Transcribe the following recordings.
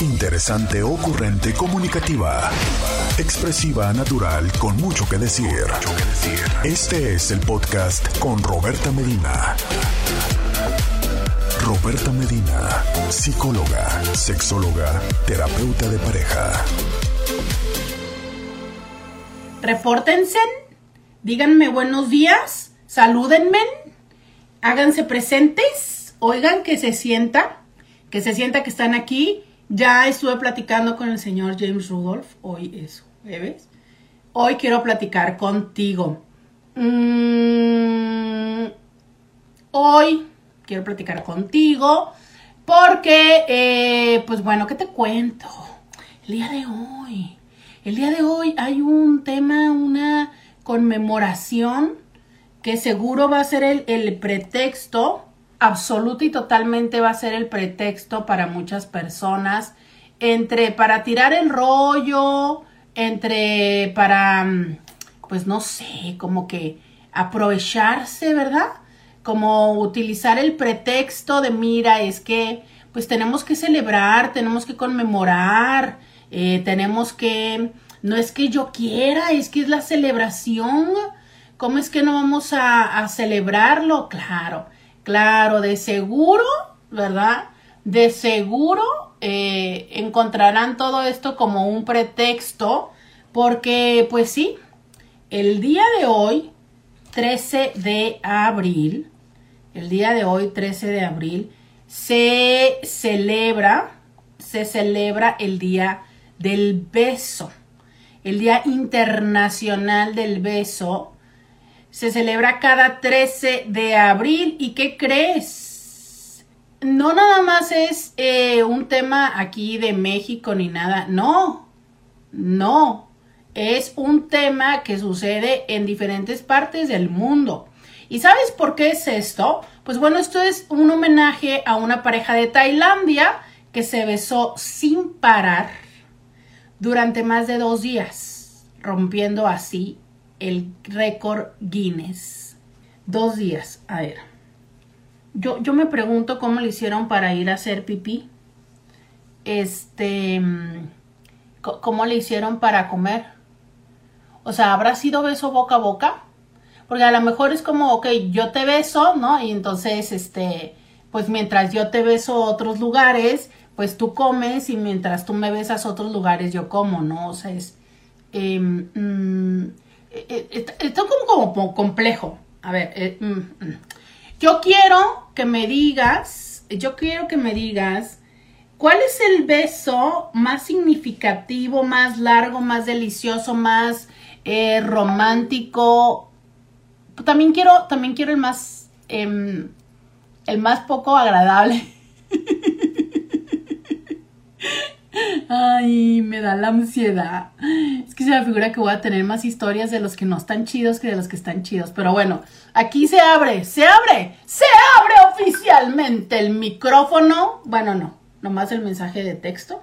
Interesante, ocurrente, comunicativa. Expresiva, natural, con mucho que decir. Este es el podcast con Roberta Medina. Roberta Medina, psicóloga, sexóloga, terapeuta de pareja. Repórtense, díganme buenos días, salúdenme, háganse presentes, oigan que se sienta, que se sienta que están aquí. Ya estuve platicando con el señor James Rudolph, hoy es jueves. Hoy quiero platicar contigo. Mm, hoy quiero platicar contigo porque, eh, pues bueno, ¿qué te cuento? El día de hoy, el día de hoy hay un tema, una conmemoración que seguro va a ser el, el pretexto, absoluto y totalmente va a ser el pretexto para muchas personas, entre para tirar el rollo, entre para, mm, pues no sé, como que aprovecharse, ¿verdad? Como utilizar el pretexto de, mira, es que pues tenemos que celebrar, tenemos que conmemorar, eh, tenemos que, no es que yo quiera, es que es la celebración. ¿Cómo es que no vamos a celebrarlo? Claro, claro, de seguro, ¿verdad? De seguro eh, encontrarán todo esto como un pretexto, porque pues sí, el día de hoy, 13 de abril, el día de hoy, 13 de abril, se celebra, se celebra el Día del Beso, el Día Internacional del Beso. Se celebra cada 13 de abril. ¿Y qué crees? No nada más es eh, un tema aquí de México ni nada. No, no. Es un tema que sucede en diferentes partes del mundo. ¿Y sabes por qué es esto? Pues bueno, esto es un homenaje a una pareja de Tailandia que se besó sin parar durante más de dos días, rompiendo así el récord Guinness. Dos días, a ver. Yo, yo me pregunto cómo le hicieron para ir a hacer pipí. Este, ¿cómo le hicieron para comer? O sea, ¿habrá sido beso boca a boca? Porque a lo mejor es como, ok, yo te beso, ¿no? Y entonces, este, pues mientras yo te beso otros lugares, pues tú comes y mientras tú me besas otros lugares, yo como, ¿no? O sea, es... Eh, mm, esto como, como, complejo. A ver, eh, mm, mm. yo quiero que me digas, yo quiero que me digas, ¿cuál es el beso más significativo, más largo, más delicioso, más eh, romántico también quiero, también quiero el más, eh, el más poco agradable. Ay, me da la ansiedad. Es que se me figura que voy a tener más historias de los que no están chidos que de los que están chidos. Pero bueno, aquí se abre, se abre, se abre oficialmente el micrófono. Bueno, no, nomás el mensaje de texto.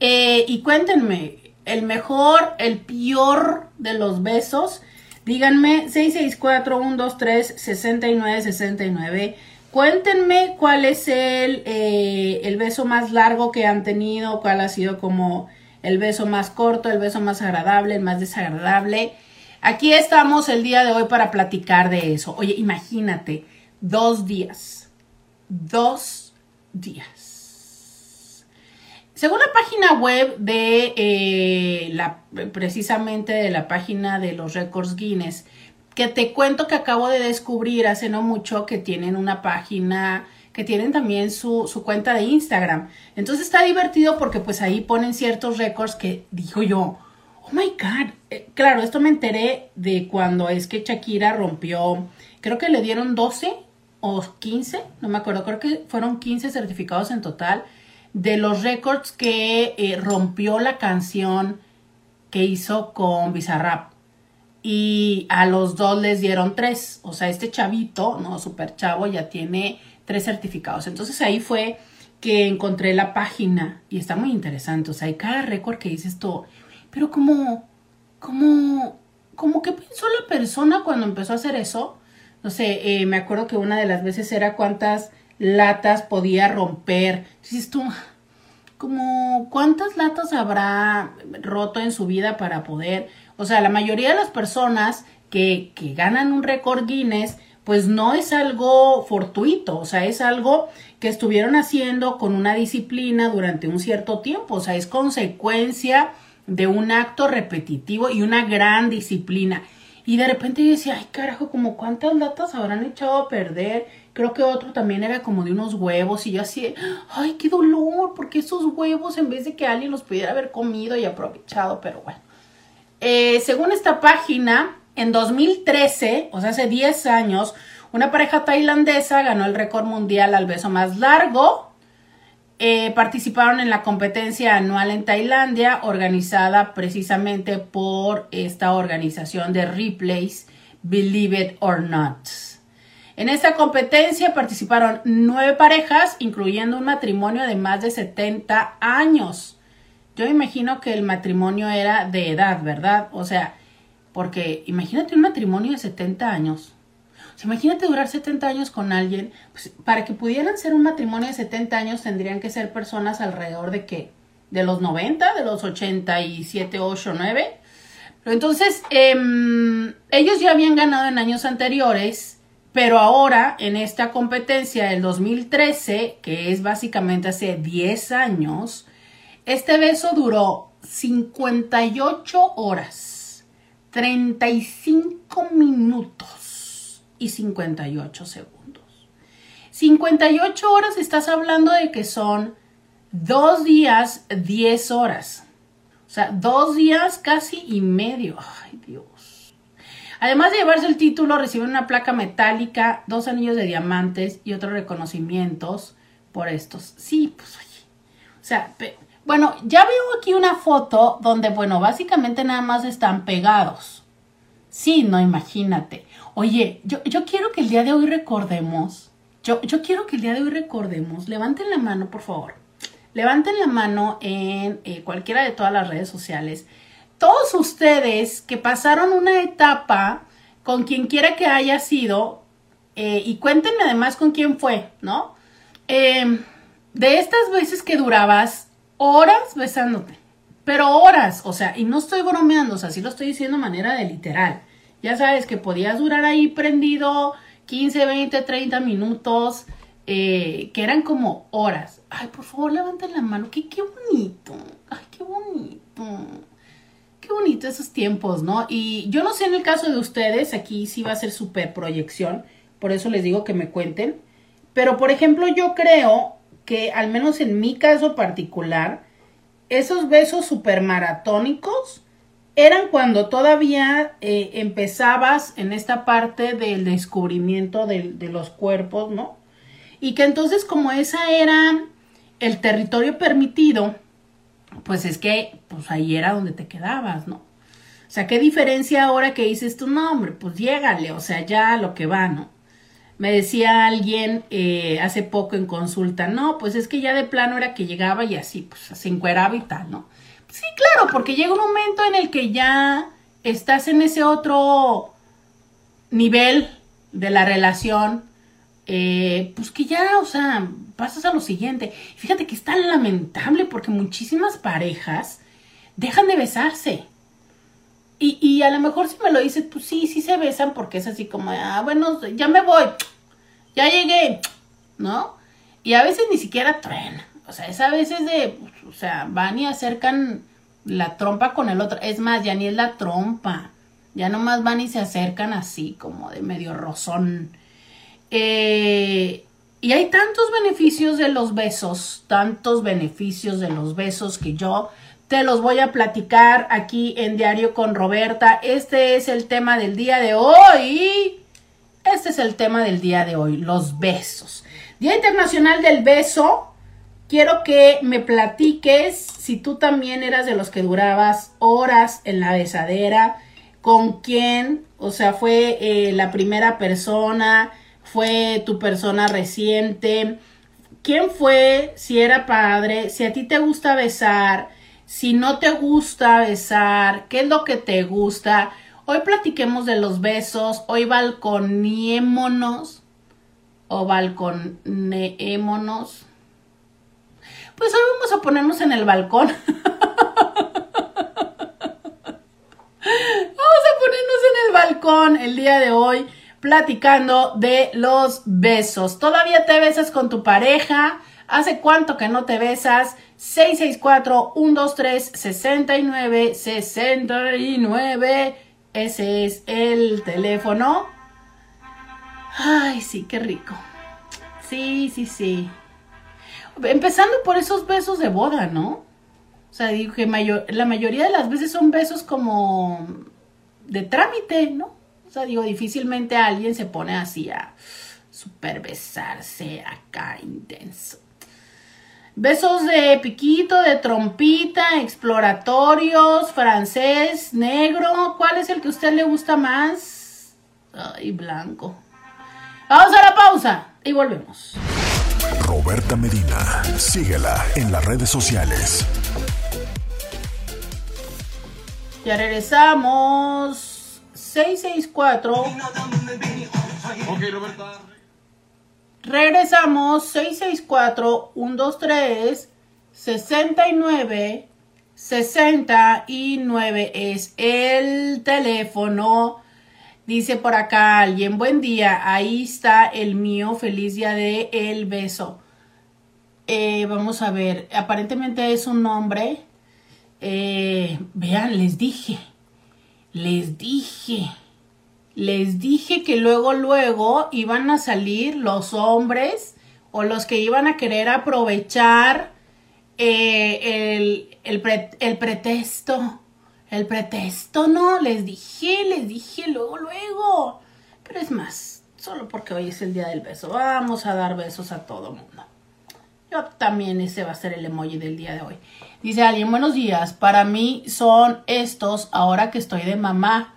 Eh, y cuéntenme, el mejor, el peor de los besos Díganme 664-123-6969. Cuéntenme cuál es el, eh, el beso más largo que han tenido, cuál ha sido como el beso más corto, el beso más agradable, el más desagradable. Aquí estamos el día de hoy para platicar de eso. Oye, imagínate, dos días, dos días según la página web de eh, la, precisamente de la página de los récords Guinness, que te cuento que acabo de descubrir hace no mucho que tienen una página, que tienen también su, su cuenta de Instagram. Entonces está divertido porque pues ahí ponen ciertos récords que digo yo, oh my god, eh, claro, esto me enteré de cuando es que Shakira rompió, creo que le dieron 12 o 15, no me acuerdo, creo que fueron 15 certificados en total de los récords que eh, rompió la canción que hizo con Bizarrap. Y a los dos les dieron tres. O sea, este chavito, no, super chavo, ya tiene tres certificados. Entonces ahí fue que encontré la página y está muy interesante. O sea, hay cada récord que dices tú, pero como, como, como que pensó la persona cuando empezó a hacer eso. No sé, eh, me acuerdo que una de las veces era cuántas latas podía romper. Dices tú, como cuántas latas habrá roto en su vida para poder, o sea, la mayoría de las personas que, que ganan un récord Guinness, pues no es algo fortuito, o sea, es algo que estuvieron haciendo con una disciplina durante un cierto tiempo, o sea, es consecuencia de un acto repetitivo y una gran disciplina. Y de repente yo decía, ay carajo, como cuántas latas habrán echado a perder. Creo que otro también era como de unos huevos y yo así, ay, qué dolor, porque esos huevos en vez de que alguien los pudiera haber comido y aprovechado, pero bueno. Eh, según esta página, en 2013, o sea, hace 10 años, una pareja tailandesa ganó el récord mundial al beso más largo eh, participaron en la competencia anual en Tailandia, organizada precisamente por esta organización de replays, Believe It or Not. En esta competencia participaron nueve parejas, incluyendo un matrimonio de más de 70 años. Yo imagino que el matrimonio era de edad, ¿verdad? O sea, porque imagínate un matrimonio de 70 años imagínate durar 70 años con alguien, pues, para que pudieran ser un matrimonio de 70 años tendrían que ser personas alrededor de qué? De los 90, de los 87, 8, 9. Pero entonces, em, ellos ya habían ganado en años anteriores, pero ahora en esta competencia del 2013, que es básicamente hace 10 años, este beso duró 58 horas, 35 minutos y 58 segundos. 58 horas estás hablando de que son dos días, 10 horas. O sea, dos días casi y medio. Ay, Dios. Además de llevarse el título, reciben una placa metálica, dos anillos de diamantes y otros reconocimientos por estos. Sí, pues oye. O sea, bueno, ya veo aquí una foto donde, bueno, básicamente nada más están pegados. Sí, no, imagínate. Oye, yo, yo quiero que el día de hoy recordemos, yo, yo quiero que el día de hoy recordemos, levanten la mano, por favor. Levanten la mano en eh, cualquiera de todas las redes sociales. Todos ustedes que pasaron una etapa con quien quiera que haya sido, eh, y cuéntenme además con quién fue, ¿no? Em, de estas veces que durabas horas besándote, pero horas, o sea, y no estoy bromeando, o sea, sí lo estoy diciendo de manera de literal. Ya sabes que podías durar ahí prendido 15, 20, 30 minutos, eh, que eran como horas. Ay, por favor, levanten la mano. Qué, qué bonito. Ay, qué bonito. Qué bonito esos tiempos, ¿no? Y yo no sé en el caso de ustedes, aquí sí va a ser super proyección, por eso les digo que me cuenten. Pero, por ejemplo, yo creo que, al menos en mi caso particular, esos besos super maratónicos eran cuando todavía eh, empezabas en esta parte del descubrimiento de, de, los cuerpos, ¿no? Y que entonces como esa era el territorio permitido, pues es que pues ahí era donde te quedabas, ¿no? O sea, ¿qué diferencia ahora que dices tu nombre? Pues llégale, o sea, ya lo que va, ¿no? Me decía alguien eh, hace poco en consulta, no, pues es que ya de plano era que llegaba y así, pues se encueraba y tal, ¿no? Sí, claro, porque llega un momento en el que ya estás en ese otro nivel de la relación, eh, pues que ya, o sea, pasas a lo siguiente. Fíjate que es tan lamentable porque muchísimas parejas dejan de besarse. Y, y a lo mejor si me lo dices, pues sí, sí se besan porque es así como, ah, bueno, ya me voy, ya llegué, ¿no? Y a veces ni siquiera truena. O sea, es a veces de, o sea, van y acercan la trompa con el otro. Es más, ya ni es la trompa. Ya nomás van y se acercan así, como de medio rozón. Eh, y hay tantos beneficios de los besos, tantos beneficios de los besos que yo los voy a platicar aquí en Diario con Roberta. Este es el tema del día de hoy. Este es el tema del día de hoy, los besos. Día Internacional del Beso quiero que me platiques si tú también eras de los que durabas horas en la besadera, con quién, o sea, fue eh, la primera persona, fue tu persona reciente, quién fue, si era padre, si a ti te gusta besar, si no te gusta besar, qué es lo que te gusta. Hoy platiquemos de los besos, hoy balconiémonos o balconémonos pues hoy vamos a ponernos en el balcón. Vamos a ponernos en el balcón el día de hoy platicando de los besos. ¿Todavía te besas con tu pareja? ¿Hace cuánto que no te besas? 664-123-69-69. Ese es el teléfono. Ay, sí, qué rico. Sí, sí, sí. Empezando por esos besos de boda, ¿no? O sea, digo que la mayoría de las veces son besos como de trámite, ¿no? O sea, digo, difícilmente alguien se pone así a super besarse acá intenso. Besos de piquito, de trompita, exploratorios, francés, negro. ¿Cuál es el que a usted le gusta más? Ay, blanco. Vamos a la pausa y volvemos. Roberta Medina, síguela en las redes sociales. Ya regresamos. 664. Ok, Roberta. Regresamos. 664 123 69 69 es el teléfono. Dice por acá alguien, buen día, ahí está el mío, feliz día de el beso. Eh, vamos a ver, aparentemente es un nombre eh, vean, les dije, les dije, les dije que luego, luego iban a salir los hombres o los que iban a querer aprovechar eh, el, el, el pretexto. El pretexto, no, les dije, les dije luego, luego. Pero es más, solo porque hoy es el día del beso. Vamos a dar besos a todo mundo. Yo también ese va a ser el emoji del día de hoy. Dice alguien, buenos días. Para mí son estos, ahora que estoy de mamá,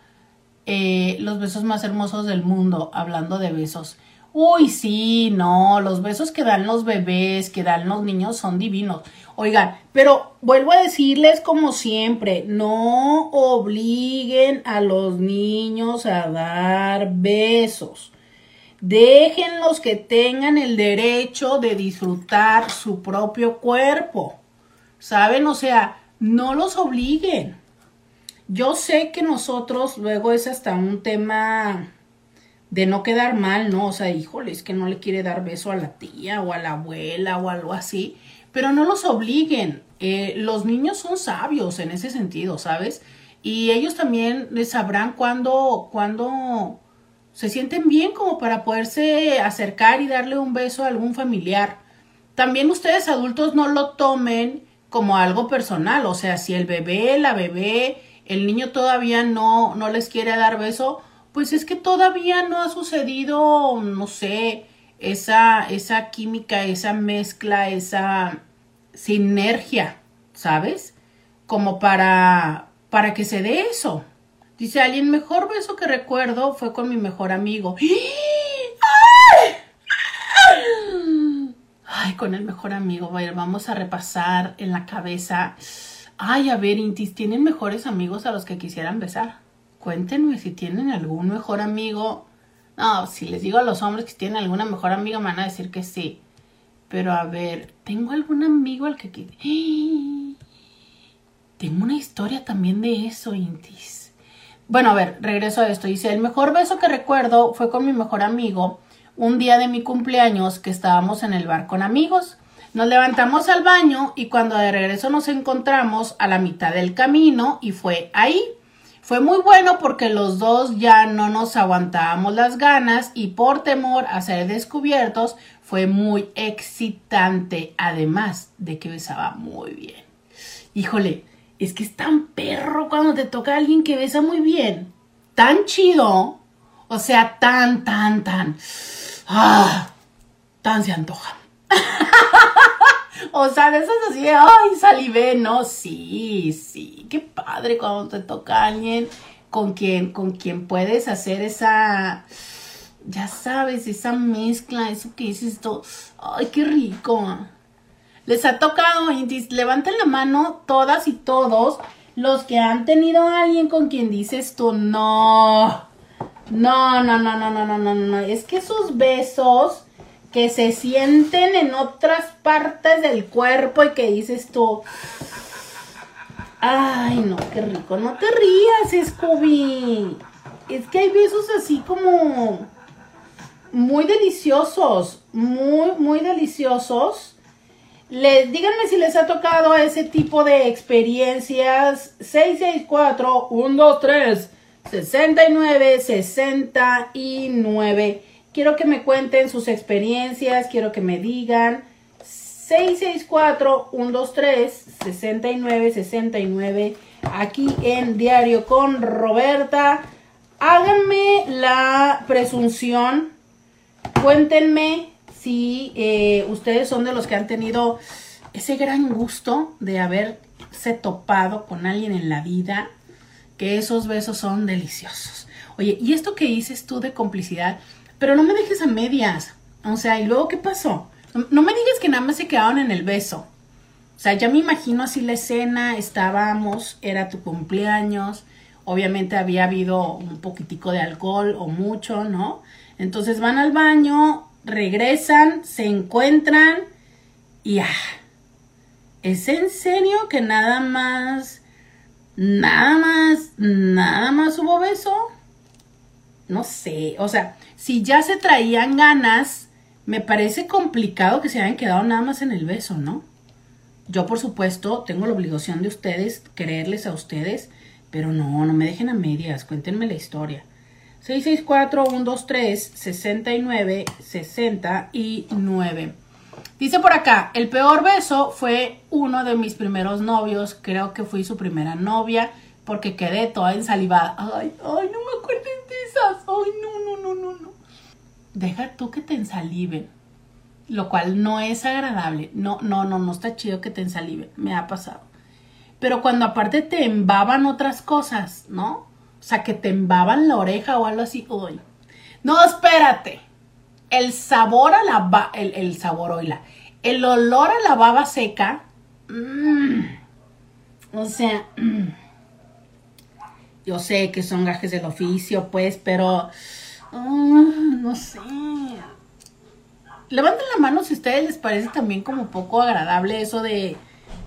eh, los besos más hermosos del mundo, hablando de besos. Uy, sí, no, los besos que dan los bebés, que dan los niños son divinos. Oigan, pero vuelvo a decirles como siempre, no obliguen a los niños a dar besos. Déjenlos que tengan el derecho de disfrutar su propio cuerpo. ¿Saben? O sea, no los obliguen. Yo sé que nosotros luego es hasta un tema de no quedar mal, ¿no? O sea, híjole, es que no le quiere dar beso a la tía o a la abuela o algo así, pero no los obliguen. Eh, los niños son sabios en ese sentido, ¿sabes? Y ellos también sabrán cuándo, cuándo se sienten bien como para poderse acercar y darle un beso a algún familiar. También ustedes adultos no lo tomen como algo personal, o sea, si el bebé, la bebé, el niño todavía no, no les quiere dar beso, pues es que todavía no ha sucedido, no sé, esa, esa química, esa mezcla, esa sinergia, ¿sabes? Como para, para que se dé eso. Dice alguien, mejor beso que recuerdo fue con mi mejor amigo. ¡Ay! Con el mejor amigo. A ver, vamos a repasar en la cabeza. Ay, a ver, Intis, ¿tienen mejores amigos a los que quisieran besar? Cuéntenme si tienen algún mejor amigo. No, si les digo a los hombres que tienen alguna mejor amiga, me van a decir que sí. Pero a ver, ¿tengo algún amigo al que... Tengo una historia también de eso, Intis. Bueno, a ver, regreso a esto. Dice, el mejor beso que recuerdo fue con mi mejor amigo un día de mi cumpleaños que estábamos en el bar con amigos. Nos levantamos al baño y cuando de regreso nos encontramos a la mitad del camino y fue ahí. Fue muy bueno porque los dos ya no nos aguantábamos las ganas y por temor a ser descubiertos fue muy excitante, además de que besaba muy bien. Híjole, es que es tan perro cuando te toca a alguien que besa muy bien, tan chido, o sea, tan, tan, tan ¡Ah! Tan se antoja. o sea, de esas así de, ay, salivé, no, sí, sí, qué padre cuando te toca alguien con quien, con quien puedes hacer esa, ya sabes, esa mezcla, eso que dices esto, ay, qué rico. Les ha tocado, levanten la mano todas y todos los que han tenido a alguien con quien dices tú, no, no, no, no, no, no, no, no, no. Es que esos besos que se sienten en otras partes del cuerpo y que dices tú, ay no, qué rico, no te rías, Scooby. Es que hay besos así como muy deliciosos, muy, muy deliciosos. Les, díganme si les ha tocado ese tipo de experiencias. 664 123 69 69. Quiero que me cuenten sus experiencias, quiero que me digan 664 123 69 69 aquí en Diario con Roberta. Háganme la presunción, cuéntenme si eh, ustedes son de los que han tenido ese gran gusto de haberse topado con alguien en la vida, que esos besos son deliciosos. Oye, ¿y esto que dices tú de complicidad? Pero no me dejes a medias. O sea, ¿y luego qué pasó? No, me digas que nada más se quedaron en el beso. O sea, ya me imagino así la escena, estábamos, era tu cumpleaños, obviamente había habido un poquitico de alcohol o mucho, ¿no? Entonces van al baño, regresan, se encuentran y ah, ¿es en serio que nada más, nada más, nada más hubo beso? No sé, o sea, si ya se traían ganas, me parece complicado que se hayan quedado nada más en el beso, ¿no? Yo, por supuesto, tengo la obligación de ustedes, creerles a ustedes, pero no, no me dejen a medias, cuéntenme la historia. 664-123-69-69. Dice por acá, el peor beso fue uno de mis primeros novios, creo que fui su primera novia, porque quedé toda ensalivada. Ay, ay, no me acuerdo de esas. Ay, no, no, no, no, no. Deja tú que te ensaliven, lo cual no es agradable. No, no, no, no está chido que te ensaliven, me ha pasado. Pero cuando aparte te embaban otras cosas, ¿no? O sea, que te embaban la oreja o algo así. Uy. No, espérate. El sabor a la baba, el, sabor, oila. El olor a la baba seca. Mmm, o sea, mm. Yo sé que son gajes del oficio, pues, pero mm, no sé. Levanten la mano si a ustedes les parece también como poco agradable eso de,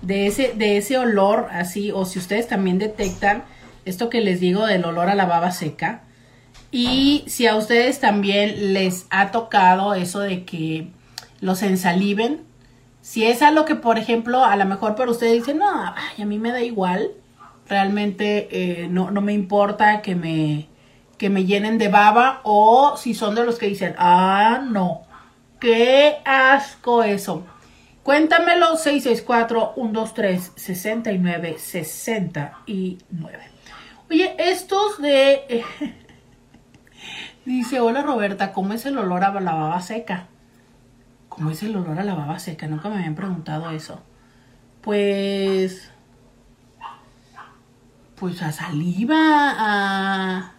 de, ese, de ese olor así, o si ustedes también detectan esto que les digo del olor a la baba seca. Y si a ustedes también les ha tocado eso de que los ensaliven, si es algo que, por ejemplo, a lo mejor para ustedes dicen, no, a mí me da igual, realmente eh, no, no, me importa que me, que me llenen de baba, o si son de los que dicen, ah, no, qué asco eso. Cuéntamelo 664-123-69-69. Oye, estos de... Dice, hola Roberta, ¿cómo es el olor a la baba seca? ¿Cómo es el olor a la baba seca? Nunca me habían preguntado eso. Pues... Pues a saliva, a...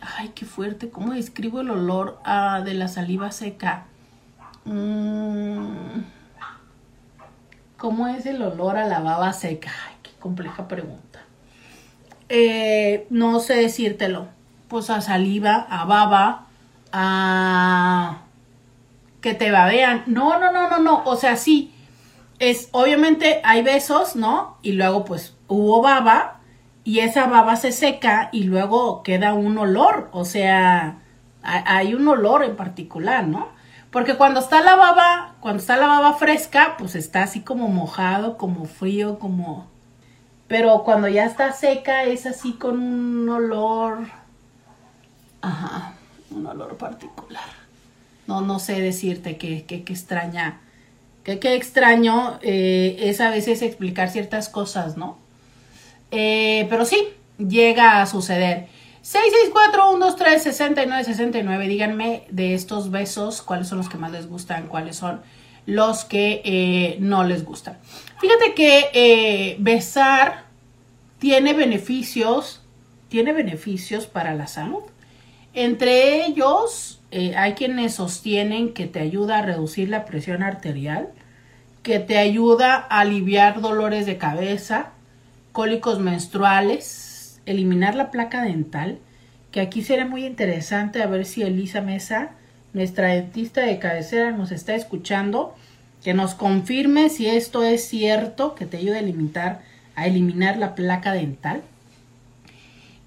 Ay, qué fuerte. ¿Cómo describo el olor de la saliva seca? Mm, ¿Cómo es el olor a la baba seca? Ay, qué compleja pregunta. Eh, no sé decírtelo, pues a saliva, a baba, a que te babean. No, no, no, no, no. O sea, sí. Es, obviamente hay besos, ¿no? Y luego pues hubo baba y esa baba se seca y luego queda un olor. O sea, hay un olor en particular, ¿no? Porque cuando está la baba, cuando está la baba fresca, pues está así como mojado, como frío, como pero cuando ya está seca es así con un olor, ajá, un olor particular. No, no sé decirte qué, qué, extraña, qué, qué extraño eh, es a veces explicar ciertas cosas, ¿no? Eh, pero sí, llega a suceder. 664-123-6969, díganme de estos besos, cuáles son los que más les gustan, cuáles son los que eh, no les gustan. Fíjate que eh, besar tiene beneficios, tiene beneficios para la salud. Entre ellos, hay quienes sostienen que te ayuda a reducir la presión arterial, que te ayuda a aliviar dolores de cabeza, cólicos menstruales, eliminar la placa dental, que aquí será muy interesante a ver si Elisa Mesa nuestra dentista de cabecera nos está escuchando, que nos confirme si esto es cierto, que te ayude a eliminar, a eliminar la placa dental.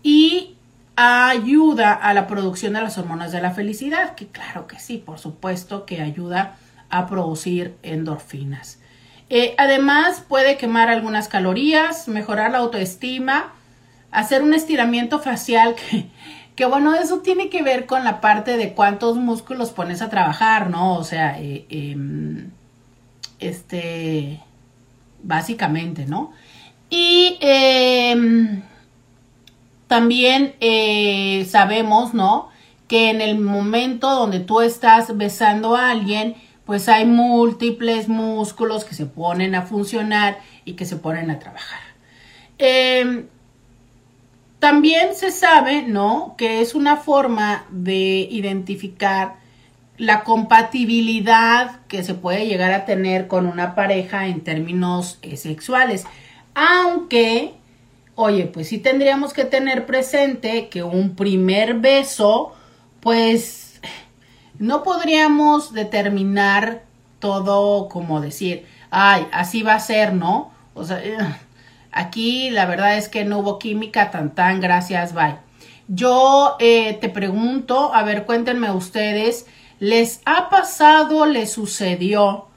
Y ayuda a la producción de las hormonas de la felicidad, que claro que sí, por supuesto que ayuda a producir endorfinas. Eh, además puede quemar algunas calorías, mejorar la autoestima, hacer un estiramiento facial que, bueno, eso tiene que ver con la parte de cuántos músculos pones a trabajar, ¿no? O sea, eh, em, este, básicamente, ¿no? Y em, también eh, sabemos, ¿no? Que en el momento donde tú estás besando a alguien, pues hay múltiples músculos que se ponen a funcionar y que se ponen a trabajar. Em, también se sabe, ¿no? Que es una forma de identificar la compatibilidad que se puede llegar a tener con una pareja en términos eh, sexuales. Aunque, oye, pues sí tendríamos que tener presente que un primer beso, pues no podríamos determinar todo como decir, ay, así va a ser, ¿no? O sea, eh, aquí la verdad es que no hubo química, tan tan, gracias, bye. Yo eh, te pregunto, a ver, cuéntenme ustedes, ¿les ha pasado, les sucedió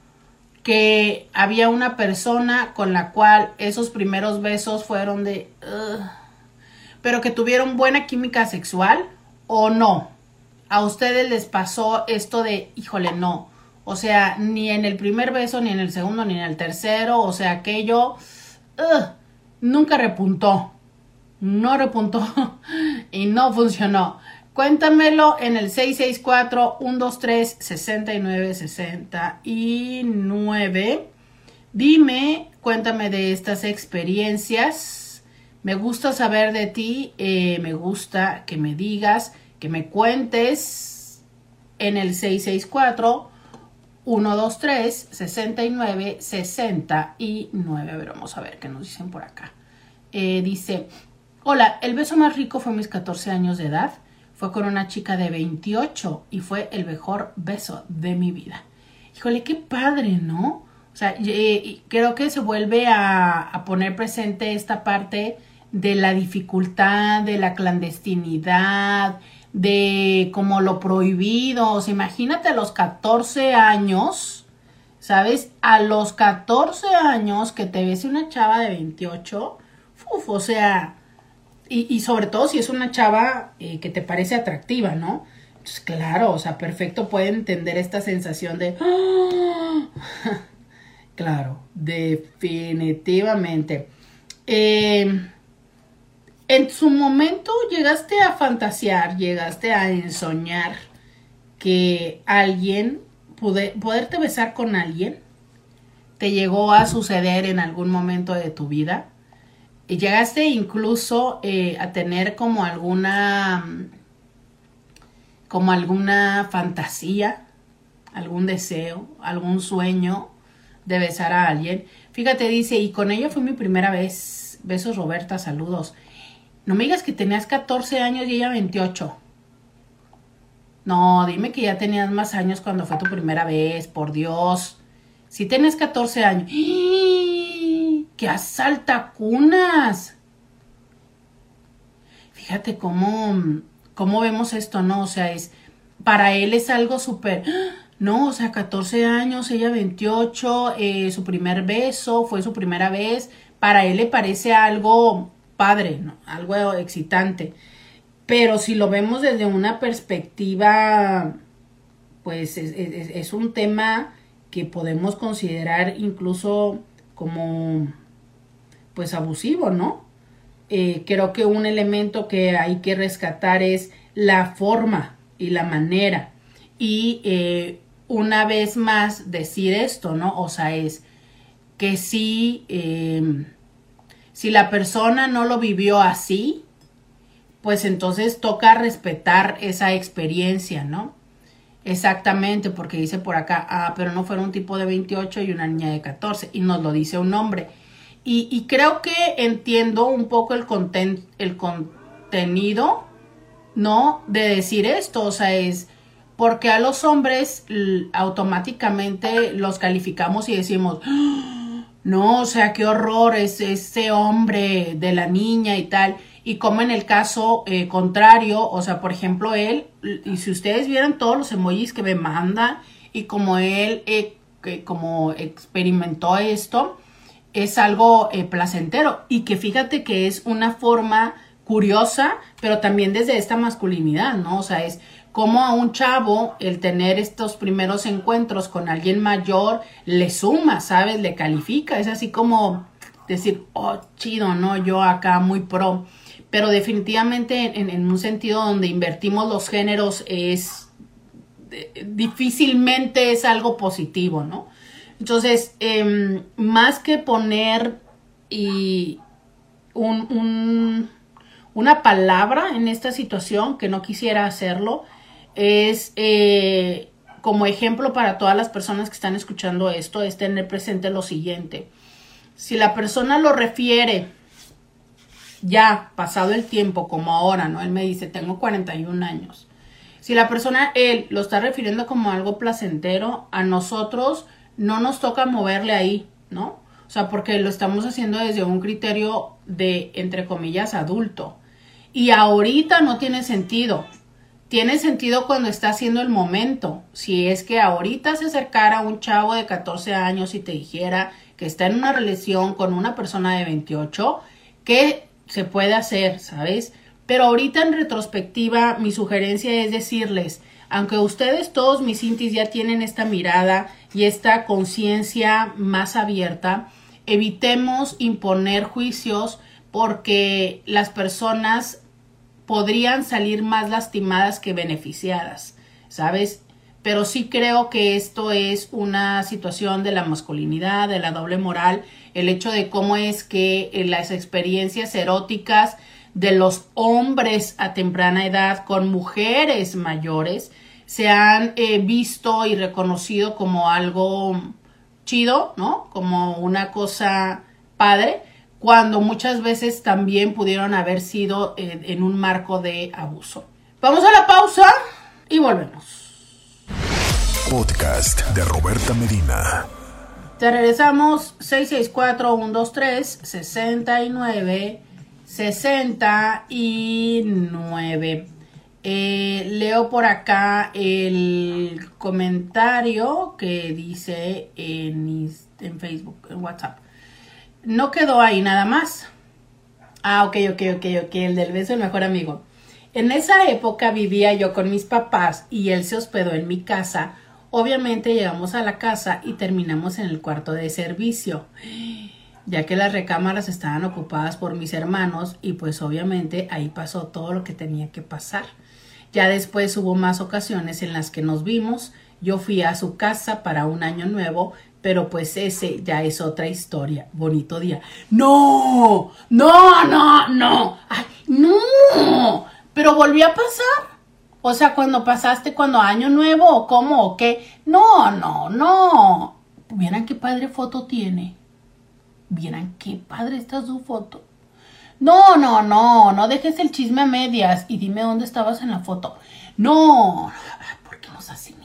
que había una persona con la cual esos primeros besos fueron de... pero que tuvieron buena química sexual o no? ¿A ustedes les pasó esto de, híjole, no? O sea, ni en el primer beso, ni en el segundo, ni en el tercero, o sea, aquello nunca repuntó. No repuntó y no funcionó. Cuéntamelo en el 664-123-6969. Dime, cuéntame de estas experiencias. Me gusta saber de ti. Eh, me gusta que me digas, que me cuentes en el 664 123 69 69. A ver, vamos a ver qué nos dicen por acá. Eh, dice, hola, el beso más rico fue mis 14 años de edad. Fue con una chica de 28 y fue el mejor beso de mi vida. Híjole, qué padre, ¿no? O sea, eh, creo que se vuelve a, poner presente esta parte de la dificultad, de la clandestinidad, de como lo prohibido. O sea, imagínate a los 14 años, ¿sabes? A los 14 años que te ves una chava de 28, uf, o sea, y, sobre todo si es una chava eh, que te parece atractiva, ¿no? Entonces, claro, o sea, perfecto puede entender esta sensación de... claro, definitivamente. Em, en su momento llegaste a fantasear, llegaste a ensoñar que alguien, pude, poderte besar con alguien, te llegó a suceder en algún momento de tu vida llegaste incluso eh, a tener como alguna, como alguna fantasía, algún deseo, algún sueño de besar a alguien. Fíjate, dice, y con ella fue mi primera vez. Besos, Roberta, saludos. No me digas que tenías 14 años y ella 28. No, dime que ya tenías más años cuando fue tu primera vez, por Dios. Si tienes 14 años. ¡Qué asalta cunas! Fíjate cómo, cómo vemos esto, ¿no? O sea, es, para él es algo súper, no, o sea, 14 años, ella 28, eh, su primer beso, fue su primera vez, para él le parece algo padre, ¿no? Algo excitante. Pero si lo vemos desde una perspectiva, pues es un tema que podemos considerar incluso como pues abusivo, ¿no? Eh, creo que un elemento que hay que rescatar es la forma y la manera. Y eh, una vez más decir esto, ¿no? O sea, es que si, eh, si la persona no lo vivió así, pues entonces toca respetar esa experiencia, ¿no? Exactamente, porque dice por acá, ah, pero no fuera un tipo de 28 y una niña de 14, y nos lo dice un hombre. Y, creo que entiendo un poco el, el contenido, ¿no? De decir esto, o sea, es, porque a los hombres automáticamente los calificamos y decimos, ¡Ah! No, o sea, qué horror es ese hombre de la niña y tal. Y como en el caso eh, contrario, o sea, por ejemplo, él, y si ustedes vieran todos los emojis que me manda y como él, eh, como experimentó esto, es algo eh, placentero y que fíjate que es una forma curiosa, pero también desde esta masculinidad, ¿no? O sea, es como a un chavo el tener estos primeros encuentros con alguien mayor le suma, ¿sabes? Le califica, es así como decir, oh, chido, ¿no? Yo acá muy pro, pero definitivamente en, un sentido donde invertimos los géneros es difícilmente es algo positivo, ¿no? Entonces, em, más que poner y un una palabra en esta situación que no quisiera hacerlo es eh, como ejemplo para todas las personas que están escuchando esto es tener presente lo siguiente si la persona lo refiere ya pasado el tiempo como ahora no él me dice tengo 41 años si la persona él lo está refiriendo como algo placentero a nosotros no nos toca moverle ahí no o sea, porque lo estamos haciendo desde un criterio de, entre comillas, adulto. Y ahorita no tiene sentido. Tiene sentido cuando está haciendo el momento. Si es que ahorita se acercara un chavo de 14 años y te dijera que está en una relación con una persona de 28, ¿qué se puede hacer? ¿Sabes? Pero ahorita en retrospectiva, mi sugerencia es decirles, aunque ustedes todos mis intis ya tienen esta mirada y esta conciencia más abierta, evitemos imponer juicios porque las personas podrían salir más lastimadas que beneficiadas, ¿sabes? Pero sí creo que esto es una situación de la masculinidad, de la doble moral, el hecho de cómo es que eh, las experiencias eróticas de los hombres a temprana edad con mujeres mayores se han eh, visto y reconocido como algo chido, ¿no? Como una cosa padre, cuando muchas veces también pudieron haber sido en, un marco de abuso. Vamos a la pausa y volvemos. Podcast de Roberta Medina. Te regresamos 664-123-69. 69. leo por acá el comentario que dice en, en Facebook, en WhatsApp no quedó ahí nada más. Ah, ok, ok, ok, ok, el del beso el mejor amigo. En esa época vivía yo con mis papás y él se hospedó en mi casa. Obviamente llegamos a la casa y terminamos en el cuarto de servicio, ya que las recámaras estaban ocupadas por mis hermanos y pues obviamente ahí pasó todo lo que tenía que pasar. Ya después hubo más ocasiones en las que nos vimos. Yo fui a su casa para un año nuevo pero pues ese ya es otra historia. Bonito día. No, no, no, no. Ay, no. Pero volvió a pasar. O sea, cuando pasaste, cuando año nuevo o cómo o qué. No, no, no. Vieran qué padre foto tiene. Vieran qué padre está su foto. No, no, no, no dejes el chisme a medias y dime dónde estabas en la foto. No, ¿por qué nos hacen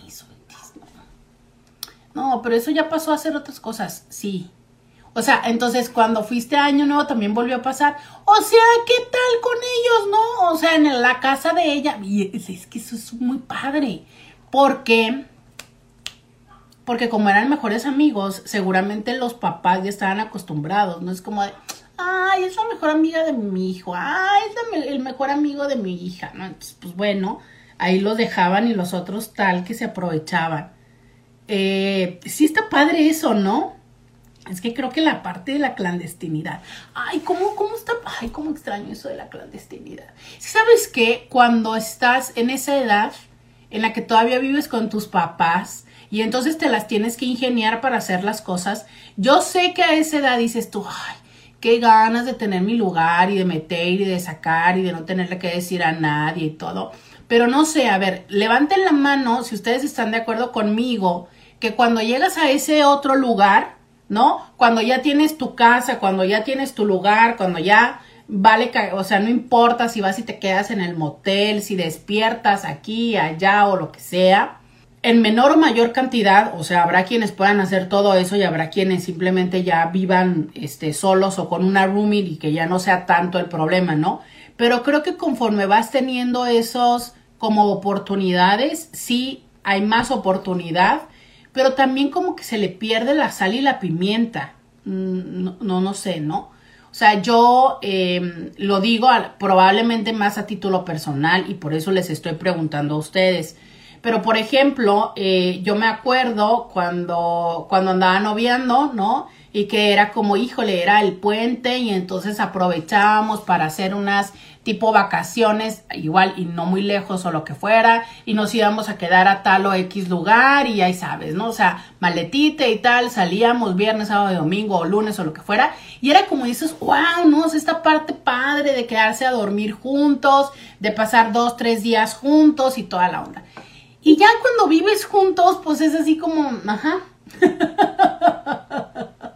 no, pero eso ya pasó a hacer otras cosas, sí. O sea, entonces cuando fuiste a Año Nuevo también volvió a pasar. O sea, ¿qué tal con ellos, no? O sea, en la casa de ella. Y es, que eso es muy padre. Porque, porque como eran mejores amigos, seguramente los papás ya estaban acostumbrados. No es como de, ay, es la mejor amiga de mi hijo. Ay, es el mejor amigo de mi hija. ¿no? Entonces, pues bueno, ahí los dejaban y los otros tal que se aprovechaban. Eh, sí está padre eso, ¿no? Es que creo que la parte de la clandestinidad. Ay, ¿cómo, cómo está? Ay, cómo extraño eso de la clandestinidad. ¿Sabes qué? Cuando estás en esa edad en la que todavía vives con tus papás y entonces te las tienes que ingeniar para hacer las cosas, yo sé que a esa edad dices tú, ay, qué ganas de tener mi lugar y de meter y de sacar y de no tenerle que decir a nadie y todo. Pero no sé, a ver, levanten la mano si ustedes están de acuerdo conmigo que cuando llegas a ese otro lugar, ¿no? Cuando ya tienes tu casa, cuando ya tienes tu lugar, cuando ya vale, o sea, no importa si vas y te quedas en el motel, si despiertas aquí, allá o lo que sea. En menor o mayor cantidad, o sea, habrá quienes puedan hacer todo eso y habrá quienes simplemente ya vivan este, solos o con una roomie y que ya no sea tanto el problema, ¿no? Pero creo que conforme vas teniendo esos como oportunidades, sí hay más oportunidad, pero también como que se le pierde la sal y la pimienta. Mm, no, no, sé, ¿no? O sea, yo em, lo digo probablemente más a título personal y por eso les estoy preguntando a ustedes. Pero, por ejemplo, eh, yo me acuerdo cuando, cuando andaba noviando, ¿no? Y que era como, híjole, era el puente y entonces aprovechábamos para hacer unas tipo vacaciones, igual y no muy lejos o lo que fuera, y nos íbamos a quedar a tal o X lugar y ahí sabes, ¿no? O sea, maletita y tal, salíamos viernes, sábado, domingo o lunes o lo que fuera, y era como dices, wow, ¿no? esta parte padre de quedarse a dormir juntos, de pasar dos, tres días juntos y toda la onda. Y ya cuando vives juntos, pues es así como, ajá.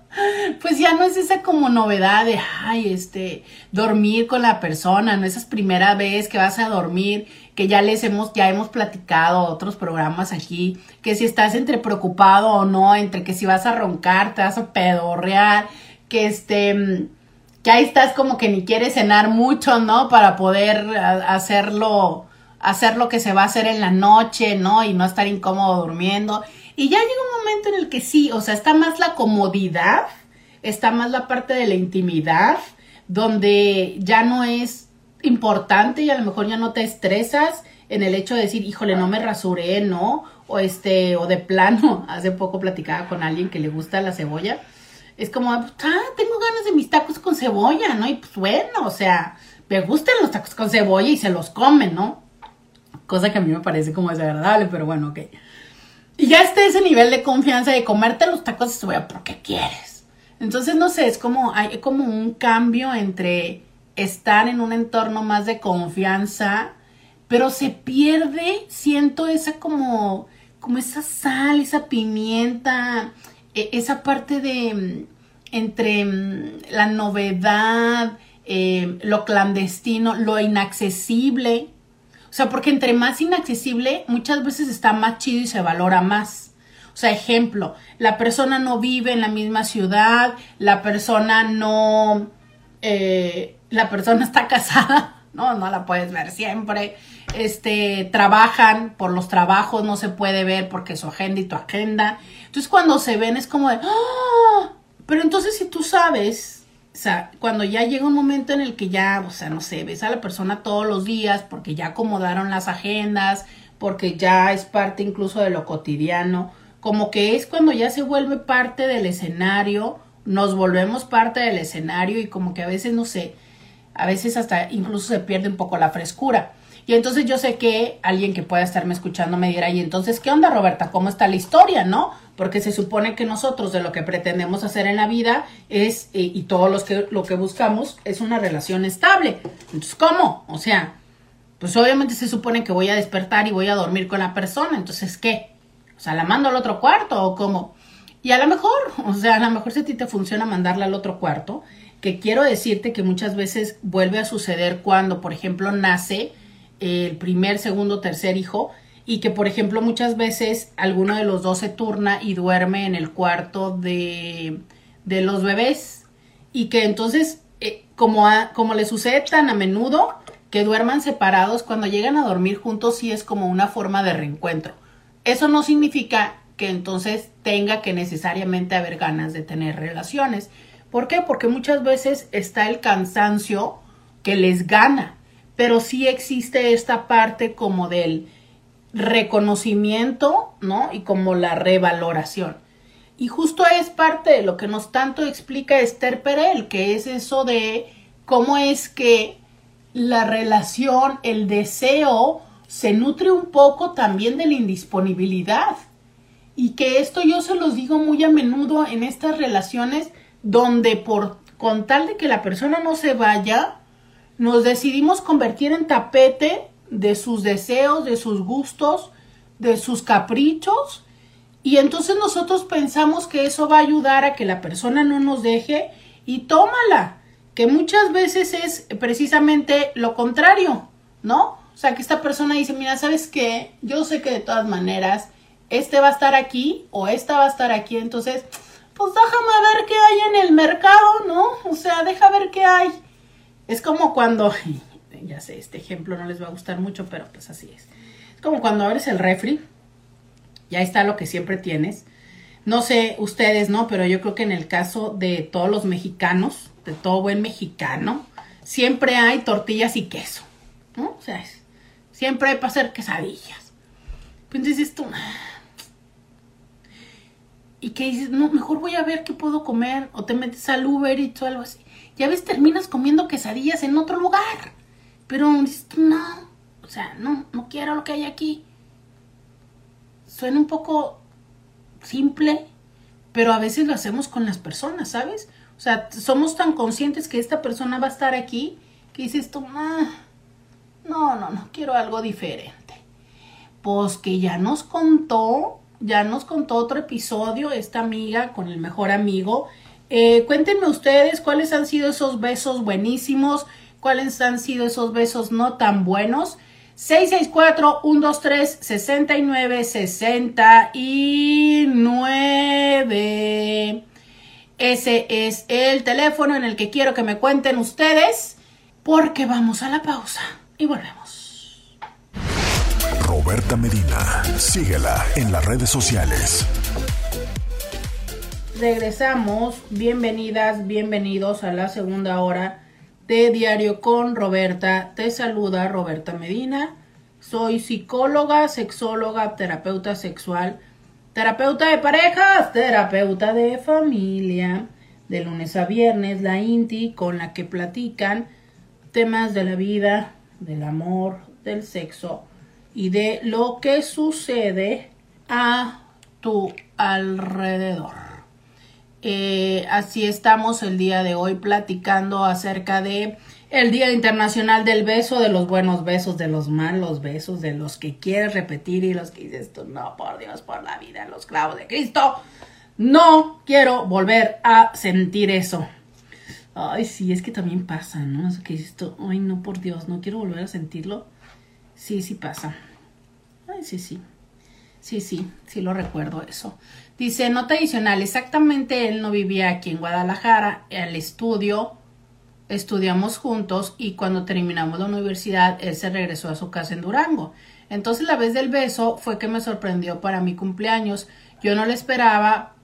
pues ya no es esa como novedad de, ay, este, dormir con la persona, no esas primera vez que vas a dormir, que ya les hemos, ya hemos platicado otros programas aquí, que si estás entre preocupado o no, entre que si vas a roncar, te vas a pedorrear, que este, que ahí estás como que ni quieres cenar mucho, ¿no? Para poder hacerlo, hacer lo que se va a hacer en la noche, ¿no? Y no estar incómodo durmiendo. Y ya llega un momento en el que sí, o sea, está más la comodidad, está más la parte de la intimidad, donde ya no es importante y a lo mejor ya no te estresas en el hecho de decir, híjole, no me rasuré, ¿no? O este, o de plano, hace poco platicaba con alguien que le gusta la cebolla. Es como, ah, tengo ganas de mis tacos con cebolla, ¿no? Y pues bueno, o sea, me gustan los tacos con cebolla y se los comen, ¿no? Cosa que a mí me parece como desagradable, pero bueno, ok. Y ya está ese nivel de confianza de comerte los tacos de cebolla porque quieres. Entonces, no sé, es como, hay como un cambio entre estar en un entorno más de confianza, pero se pierde, siento esa como, como esa sal, esa pimienta, e, esa parte de mm, entre mm, la novedad, eh, lo clandestino, lo inaccesible, sea, porque entre más inaccesible, muchas veces está más chido y se valora más. O sea, ejemplo, la persona no vive en la misma ciudad, la persona no, eh, la persona está casada, no, no la puedes ver siempre. Este, trabajan por los trabajos, no se puede ver porque su agenda y tu agenda. Entonces, cuando se ven es como de, ¡Ah! pero entonces si tú sabes o sea, cuando ya llega un momento en el que ya, o sea, no sé, ves a la persona todos los días porque ya acomodaron las agendas, porque ya es parte incluso de lo cotidiano, como que es cuando ya se vuelve parte del escenario, nos volvemos parte del escenario y como que a veces, no sé, a veces hasta incluso se pierde un poco la frescura. Y entonces yo sé que alguien que pueda estarme escuchando me dirá, y entonces, ¿qué onda, Roberta? ¿Cómo está la historia, no? Porque se supone que nosotros de lo que pretendemos hacer en la vida es, eh, y todos los que lo que buscamos, es una relación estable. Entonces, ¿cómo? O sea, pues obviamente se supone que voy a despertar y voy a dormir con la persona. Entonces, ¿qué? O sea, ¿la mando al otro cuarto o cómo? Y a lo mejor, o sea, a lo mejor si a ti te funciona mandarla al otro cuarto, que quiero decirte que muchas veces vuelve a suceder cuando, por ejemplo, nace el primer, segundo, tercer hijo y que, por ejemplo, muchas veces alguno de los dos se turna y duerme en el cuarto de, de los bebés y que entonces, eh, como, como le sucede tan a menudo, que duerman separados, cuando llegan a dormir juntos sí es como una forma de reencuentro. Eso no significa que entonces tenga que necesariamente haber ganas de tener relaciones. ¿Por qué? Porque muchas veces está el cansancio que les gana pero sí existe esta parte como del reconocimiento, ¿no? Y como la revaloración. Y justo es parte de lo que nos tanto explica Esther Perel, que es eso de cómo es que la relación, el deseo, se nutre un poco también de la indisponibilidad. Y que esto yo se los digo muy a menudo en estas relaciones donde por con tal de que la persona no se vaya, nos decidimos convertir en tapete de sus deseos, de sus gustos, de sus caprichos. Y entonces nosotros pensamos que eso va a ayudar a que la persona no nos deje y tómala. que muchas veces es precisamente lo contrario, ¿no? O sea, que esta persona dice, mira, ¿sabes qué? Yo sé que de todas maneras este va a estar aquí o esta va a estar aquí, entonces, pues déjame ver qué hay en el mercado, ¿no? O sea, deja ver qué hay. Es como cuando, ya sé, este ejemplo no les va a gustar mucho, pero pues así es. Es como cuando abres el refri, ya está lo que siempre tienes. No sé ustedes, ¿no? Pero yo creo que en el caso de todos los mexicanos, de todo buen mexicano, siempre hay tortillas y queso, ¿no? O sea, siempre hay para hacer quesadillas. Pues dices tú, y que dices, no, mejor voy a ver qué puedo comer, o te metes al Uber y todo algo así. Ya ves, terminas comiendo quesadillas en otro lugar. Pero no, o sea, no, no quiero lo que hay aquí. Suena un poco simple, pero a veces lo hacemos con las personas, ¿sabes? O sea, somos tan conscientes que esta persona va a estar aquí que dices tú, ah, no, no, no, quiero algo diferente. Pues que ya nos contó ya nos contó otro episodio esta amiga con el mejor amigo. Eh, cuéntenme ustedes cuáles han sido esos besos buenísimos, cuáles han sido esos besos no tan buenos. 664-123-6969. Ese es el teléfono en el que quiero que me cuenten ustedes porque vamos a la pausa y volvemos. Roberta Medina. Síguela en las redes sociales. Regresamos. Bienvenidas, bienvenidos a la segunda hora de Diario con Roberta. Te saluda Roberta Medina. Soy psicóloga, sexóloga, terapeuta sexual, terapeuta de parejas, terapeuta de familia. De lunes a viernes, la INTI con la que platican temas de la vida, del amor, del sexo y de lo que sucede a tu alrededor. Eh, así estamos el día de hoy platicando acerca de el Día Internacional del Beso, de los buenos besos, de los malos besos, de los que quieres repetir y los que dices tú, no, por Dios, por la vida, los clavos de Cristo. No quiero volver a sentir eso. Ay, sí, es que también pasa, ¿no? Eso que ay, no, por Dios, no quiero volver a sentirlo. Sí, sí pasa. Ay, sí, sí. Sí, sí, sí lo recuerdo eso. Dice, nota adicional, exactamente él no vivía aquí en Guadalajara, el estudio, estudiamos juntos y cuando terminamos la universidad, él se regresó a su casa en Durango. Entonces la vez del beso fue que me sorprendió para mi cumpleaños. Yo no le esperaba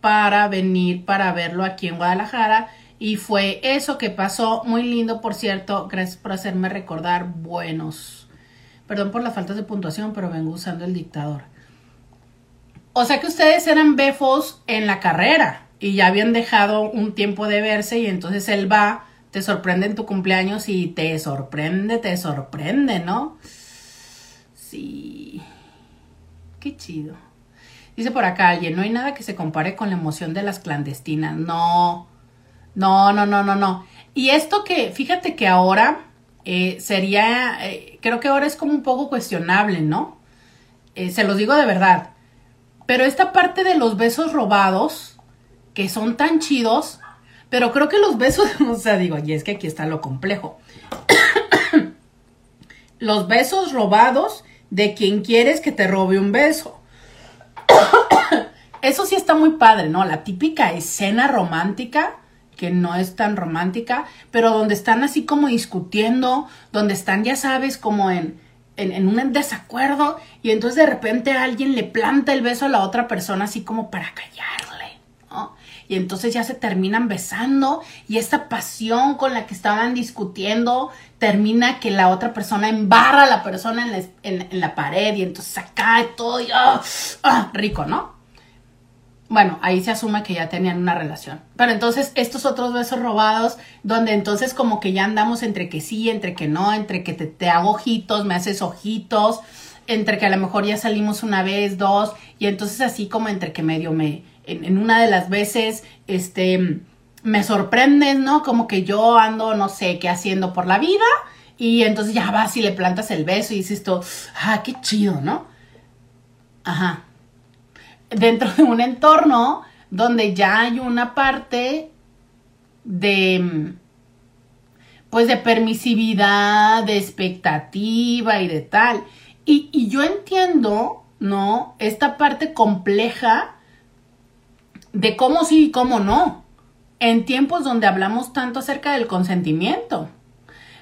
para venir para verlo aquí en Guadalajara y fue eso que pasó. Muy lindo, por cierto. Gracias por hacerme recordar buenos Perdón por las faltas de puntuación, pero vengo usando el dictador. O sea que ustedes eran befos en la carrera y ya habían dejado un tiempo de verse y entonces él va, te sorprende en tu cumpleaños y te sorprende, te sorprende, ¿no? Sí. Qué chido. Dice por acá alguien, no hay nada que se compare con la emoción de las clandestinas. No, no, no, no, no, no. Y esto que, fíjate que ahora eh, sería, eh, creo que ahora es como un poco cuestionable, ¿no? Eh, se los digo de verdad. Pero esta parte de los besos robados, que son tan chidos, pero creo que los besos, o sea, digo, y es que aquí está lo complejo. los besos robados de quien quieres que te robe un beso. Eso sí está muy padre, ¿no? La típica escena romántica que no es tan romántica, pero donde están así como discutiendo, donde están, ya sabes, como en, en, un desacuerdo, y entonces de repente alguien le planta el beso a la otra persona así como para callarle, ¿no? Y entonces ya se terminan besando y esta pasión con la que estaban discutiendo termina que la otra persona embarra a la persona en la, en, la pared y entonces cae todo y. ¡ah! rico, ¿no? Bueno, ahí se asume que ya tenían una relación. Pero entonces estos otros besos robados, donde entonces como que ya andamos entre que sí, entre que no, entre que te, hago ojitos, me haces ojitos, entre que a lo mejor ya salimos una vez, dos, y entonces así como entre que medio me, en, una de las veces, este, me sorprendes, ¿no? Como que yo ando, no sé, qué haciendo por la vida, y entonces ya vas y le plantas el beso y dices esto, ah, qué chido, ¿no? Ajá dentro de un entorno donde ya hay una parte de, pues de permisividad, de expectativa y de tal. Y, y yo entiendo, ¿no? Esta parte compleja de cómo sí y cómo no, en tiempos donde hablamos tanto acerca del consentimiento.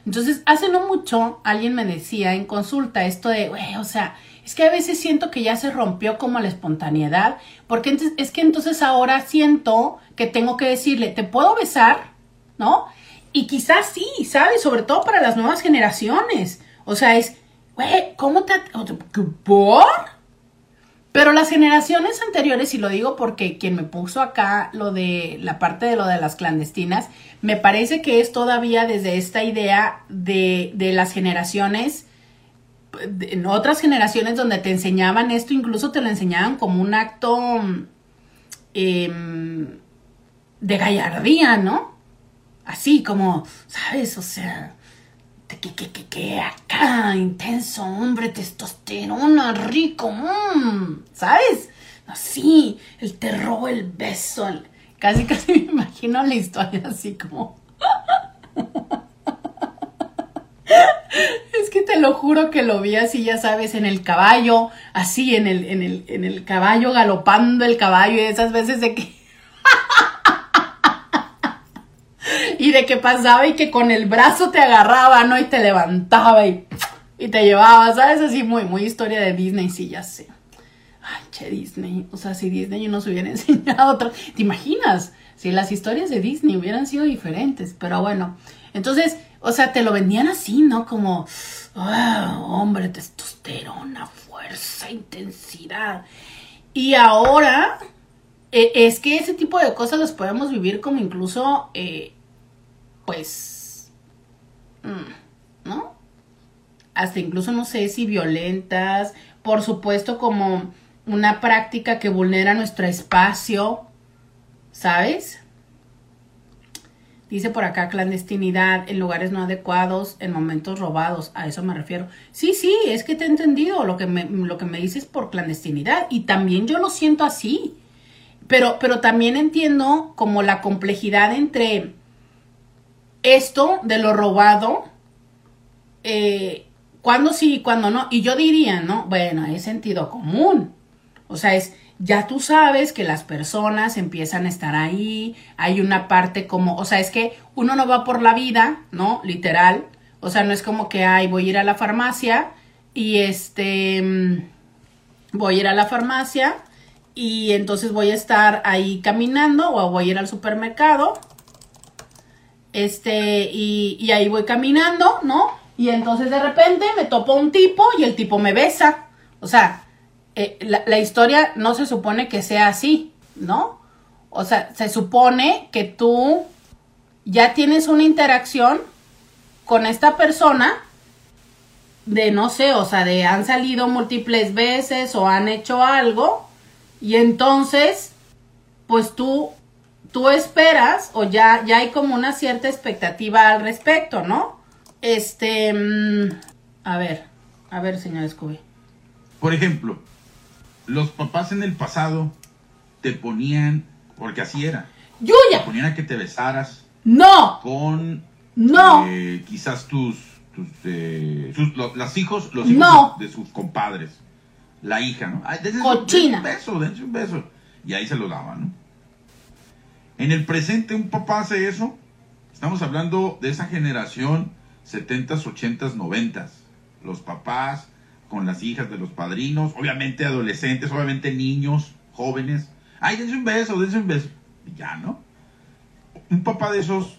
Entonces, hace no mucho alguien me decía en consulta esto de, güey, o sea, es que a veces siento que ya se rompió como la espontaneidad, porque es que entonces ahora siento que tengo que decirle, ¿te puedo besar? ¿No? Y quizás sí, ¿sabes? Sobre todo para las nuevas generaciones. O sea, es, güey, ¿cómo te... ¿Por? Pero las generaciones anteriores, y lo digo porque quien me puso acá lo de la parte de lo de las clandestinas, me parece que es todavía desde esta idea de, de las generaciones, en otras generaciones donde te enseñaban esto, incluso te lo enseñaban como un acto em, de gallardía, ¿no? Así como, ¿sabes? O sea, que, que, que, que acá, intenso, hombre, testosterona, rico, mmm, ¿sabes? Así, el terror, el beso, casi, casi me imagino la historia así como... Es que te lo juro que lo vi así, ya sabes, en el caballo, así, en el, en el, en el caballo, galopando el caballo, y esas veces de que y de que pasaba y que con el brazo te agarraba, ¿no? Y te levantaba y, y te llevaba, ¿sabes? Así muy, muy historia de Disney, sí, ya sé. Ay, che, Disney. O sea, si Disney nos hubiera enseñado otro. ¿Te imaginas? Si las historias de Disney hubieran sido diferentes. Pero bueno, entonces, o sea, te lo vendían así, ¿no? Como, oh, hombre, testosterona, fuerza, intensidad. Y ahora, eh, es que ese tipo de cosas las podemos vivir como incluso eh, pues, mm, ¿no? Hasta incluso no sé si violentas, por supuesto como una práctica que vulnera nuestro espacio, ¿sabes? Dice por acá clandestinidad en lugares no adecuados, en momentos robados, a eso me refiero. Sí, sí, es que te he entendido lo que me, lo que me dices por clandestinidad y también yo lo siento así. Pero, pero también entiendo como la complejidad entre esto de lo robado, eh, cuando sí y cuando no. Y yo diría, ¿no? Bueno, es sentido común. O sea, es, ya tú sabes que las personas empiezan a estar ahí, hay una parte como, o sea, es que uno no va por la vida, ¿no? Literal. O sea, no es como que, ay, voy a ir a la farmacia y este, mm, voy a ir a la farmacia y entonces voy a estar ahí caminando o voy a ir al supermercado este, y, ahí voy caminando, ¿no? Y entonces de repente me topo un tipo y el tipo me besa. O sea, eh, la, la, historia no se supone que sea así, ¿no? O sea, se supone que tú ya tienes una interacción con esta persona de, no sé, o sea, de han salido múltiples veces o han hecho algo y entonces, pues tú tú esperas o ya, ya hay como una cierta expectativa al respecto, ¿no? Este, mm, a ver, a ver, señor Scooby. Por ejemplo, los papás en el pasado te ponían, porque así era. ¡Yuya! Te ponían a que te besaras. ¡No! Con. ¡No! Eh, quizás tus. tus eh, los, hijos, los hijos de, sus compadres. La hija, ¿no? Ay, Cochina. un beso, dense un beso. Y ahí se lo daban, ¿no? En el presente un papá hace eso. Estamos hablando de esa generación 70s, 80s, 90s. Los papás con las hijas de los padrinos, obviamente adolescentes, obviamente niños, jóvenes. Ay, dense un beso, dense un beso. Y ya, ¿no? Un papá de esos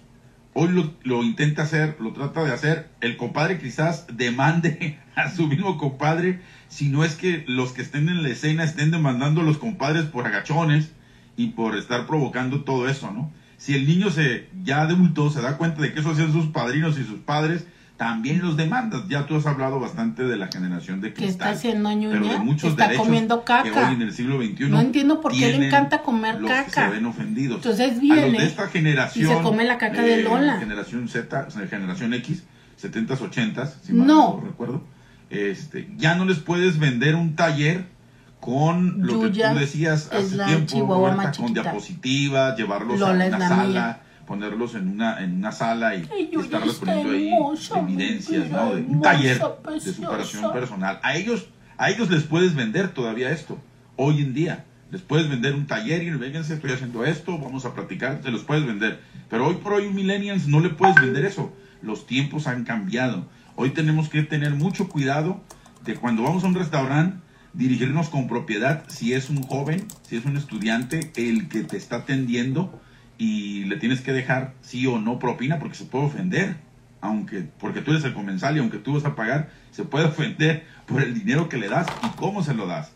hoy lo, lo, intenta hacer, lo trata de hacer. El compadre quizás demande a su mismo compadre, si no es que los que estén en la escena estén demandando a los compadres por agachones y por estar provocando todo eso, ¿no? Si el niño se ya adulto se da cuenta de que eso hacían sus padrinos y sus padres, también los demandas. Ya tú has hablado bastante de la generación de cristal. ¿Qué está haciendo ñuña? Pero de muchos está comiendo caca. que hoy en el siglo XXI No entiendo por qué le encanta comer los caca. Que se ven ofendidos. Entonces viene a los de esta generación y se come la caca de, Lola. Generación Z, generación X, 70s, 80s, si mal no recuerdo. Este, ya no les puedes vender un taller con lo que tú decías hace tiempo, con diapositivas, llevarlos a una sala, ponerlos en una, en una sala y, y estarles poniendo ahí hermosa, evidencias, ¿no? De un hermosa, taller de superación personal. A ellos, a ellos les puedes vender todavía esto, hoy en día. Les puedes vender un taller y vénganse, estoy haciendo esto, vamos a platicar, se los puedes vender. Pero hoy por hoy un millennials no le puedes vender eso. Los tiempos han cambiado. Hoy tenemos que tener mucho cuidado de cuando vamos a un restaurante, dirigirnos con propiedad si es un joven, si es un estudiante, el que te está atendiendo y le tienes que dejar sí o no propina porque se puede ofender. Aunque, porque tú eres el comensal y aunque tú vas a pagar, se puede ofender por el dinero que le das y cómo se lo das.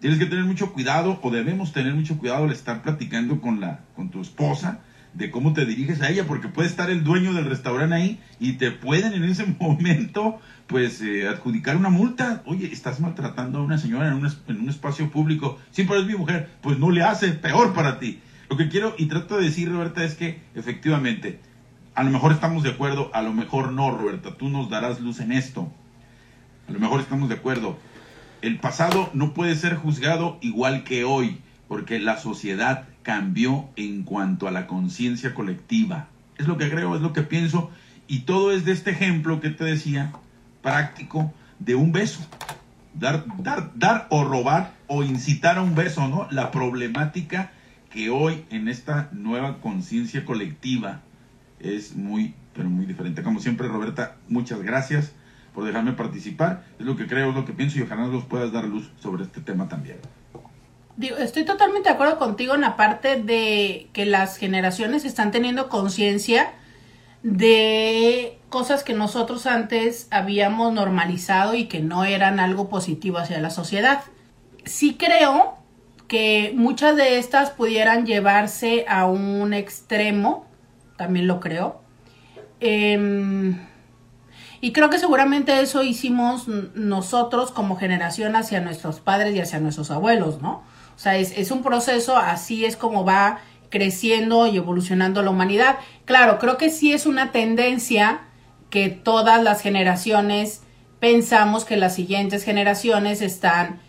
Tienes que tener mucho cuidado o debemos tener mucho cuidado al estar platicando con, la, con tu esposa de cómo te diriges a ella, porque puede estar el dueño del restaurante ahí y te pueden en ese momento pues eh, adjudicar una multa. Oye, estás maltratando a una señora en un, en un espacio público. Sí, pero es mi mujer. Pues no le hace peor para ti. Lo que quiero y trato de decir, Roberta, es que efectivamente, a lo mejor estamos de acuerdo, a lo mejor no, Roberta. Tú nos darás luz en esto. A lo mejor estamos de acuerdo. El pasado no puede ser juzgado igual que hoy, porque la sociedad cambió en cuanto a la conciencia colectiva. Es lo que creo, es lo que pienso, y todo es de este ejemplo que te decía, práctico, de un beso. Dar, dar, dar o robar o incitar a un beso, ¿no? La problemática que hoy en esta nueva conciencia colectiva es muy, pero muy diferente. Como siempre, Roberta, muchas gracias por dejarme participar. Es lo que creo, es lo que pienso y ojalá nos puedas dar luz sobre este tema también. Digo, estoy totalmente de acuerdo contigo en la parte de que las generaciones están teniendo conciencia de cosas que nosotros antes habíamos normalizado y que no eran algo positivo hacia la sociedad. Sí creo que muchas de estas pudieran llevarse a un extremo, también lo creo. Em, y creo que seguramente eso hicimos nosotros como generación hacia nuestros padres y hacia nuestros abuelos, ¿no? O sea, es, es un proceso, así es como va creciendo y evolucionando la humanidad. Claro, creo que sí es una tendencia que todas las generaciones pensamos que las siguientes generaciones están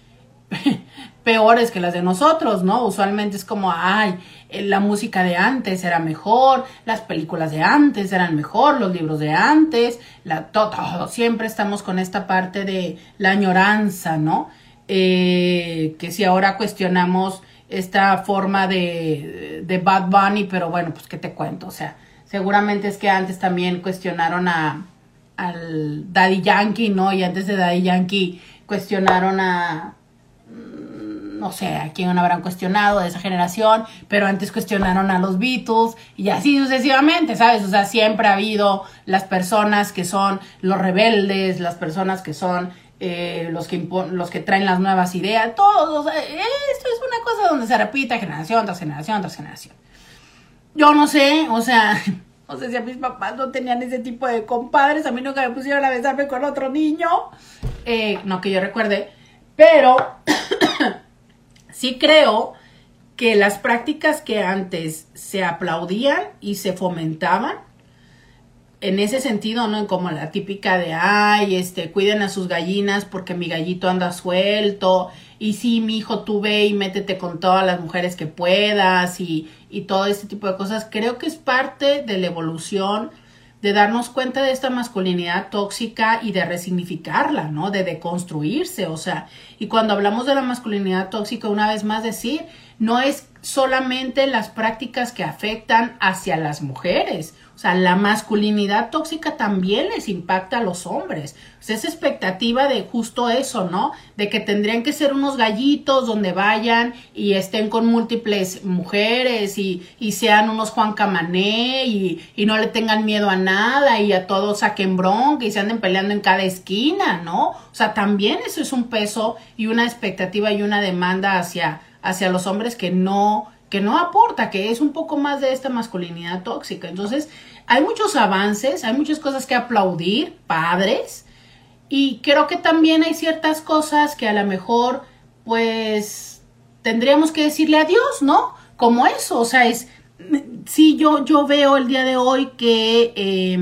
peores que las de nosotros, ¿no? Usualmente es como, ay, eh, la música de antes era mejor, las películas de antes eran mejor, los libros de antes, la, to- todo, siempre estamos con esta parte de la añoranza, ¿no? Eh, que si ahora cuestionamos esta forma de, de Bad Bunny, pero bueno, pues qué te cuento, o sea, seguramente es que antes también cuestionaron a, al Daddy Yankee, ¿no? Y antes de Daddy Yankee cuestionaron a, no sé, a quién habrán cuestionado de esa generación, pero antes cuestionaron a los Beatles y así sucesivamente, ¿sabes? O sea, siempre ha habido las personas que son los rebeldes, las personas que son eh, los, que los que traen las nuevas ideas, todos, o sea, esto es una cosa donde se repite generación tras generación tras generación. Yo no sé, o sea, no sé si a mis papás no tenían ese tipo de compadres, a mí nunca me pusieron a besarme con otro niño, eh, no que yo recuerde, pero sí creo que las prácticas que antes se aplaudían y se fomentaban, en ese sentido, ¿no? Como la típica de, ay, este, cuiden a sus gallinas porque mi gallito anda suelto, y sí, mi hijo, tú ve y métete con todas las mujeres que puedas, y, y todo este tipo de cosas, creo que es parte de la evolución de darnos cuenta de esta masculinidad tóxica y de resignificarla, ¿no? De deconstruirse, o sea, y cuando hablamos de la masculinidad tóxica, una vez más decir, no es solamente las prácticas que afectan hacia las mujeres, o sea, la masculinidad tóxica también les impacta a los hombres. O sea, esa expectativa de justo eso, ¿no? De que tendrían que ser unos gallitos donde vayan y estén con múltiples mujeres y, y sean unos Juan Camané y, y no le tengan miedo a nada y a todos saquen bronca y se anden peleando en cada esquina, ¿no? O sea, también eso es un peso y una expectativa y una demanda hacia, hacia los hombres que no que no aporta, que es un poco más de esta masculinidad tóxica. Entonces, hay muchos avances, hay muchas cosas que aplaudir, padres, y creo que también hay ciertas cosas que a lo mejor, pues, tendríamos que decirle adiós, ¿no? Como eso, o sea, es, sí, yo, yo veo el día de hoy que, eh,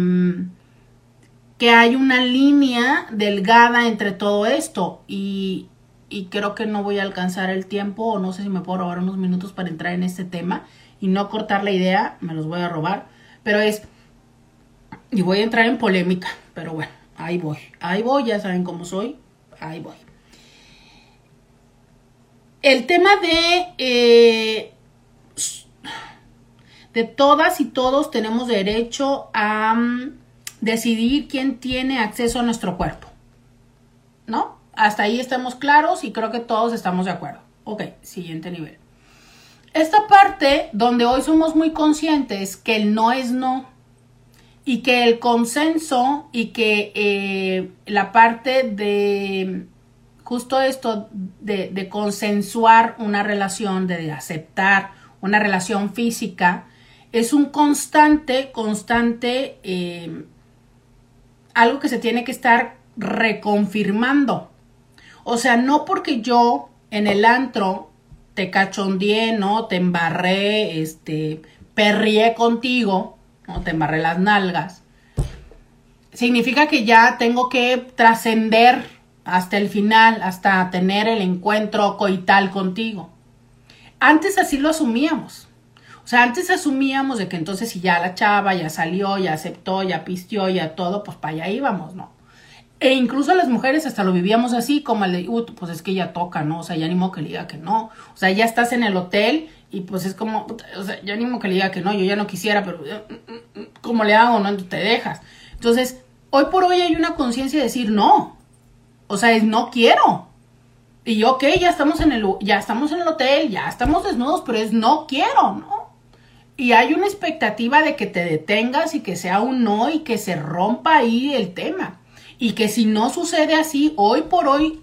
que hay una línea delgada entre todo esto y, y creo que no voy a alcanzar el tiempo o no sé si me puedo robar unos minutos para entrar en este tema y no cortar la idea, me los voy a robar. pero es, y voy a entrar en polémica, pero bueno, ahí voy, ahí voy, ya saben cómo soy, ahí voy. El tema de, eh, de todas y todos tenemos derecho a mm, decidir quién tiene acceso a nuestro cuerpo, ¿no? Hasta ahí estamos claros y creo que todos estamos de acuerdo. Ok, siguiente nivel. Esta parte donde hoy somos muy conscientes que el no es no y que el consenso y que eh, la parte de justo esto de, consensuar una relación, de aceptar una relación física, es un constante, constante, eh, algo que se tiene que estar reconfirmando. O sea, no porque yo en el antro te cachondeé, ¿no? Te embarré, este, perrié contigo, ¿no? Te embarré las nalgas. Significa que ya tengo que trascender hasta el final, hasta tener el encuentro coital contigo. Antes así lo asumíamos. O sea, antes asumíamos de que entonces si ya la chava ya salió, ya aceptó, ya pistió, ya todo, pues para allá íbamos, ¿no? E incluso las mujeres hasta lo vivíamos así, como el de, pues es que ya toca, ¿no? O sea, ya animo que le diga que no. O sea, ya estás en el hotel y pues es como, o sea, ya animo que le diga que no, yo ya no quisiera, pero eh, mm, mm, mm, ¿cómo le hago? No, te dejas. Entonces, hoy por hoy hay una conciencia de decir no. O sea, es no quiero. Y ok, ya estamos en el, ya estamos en el hotel, ya estamos desnudos, pero es no quiero, ¿no? Y hay una expectativa de que te detengas y que sea un no y que se rompa ahí el tema. Y que si no sucede así, hoy por hoy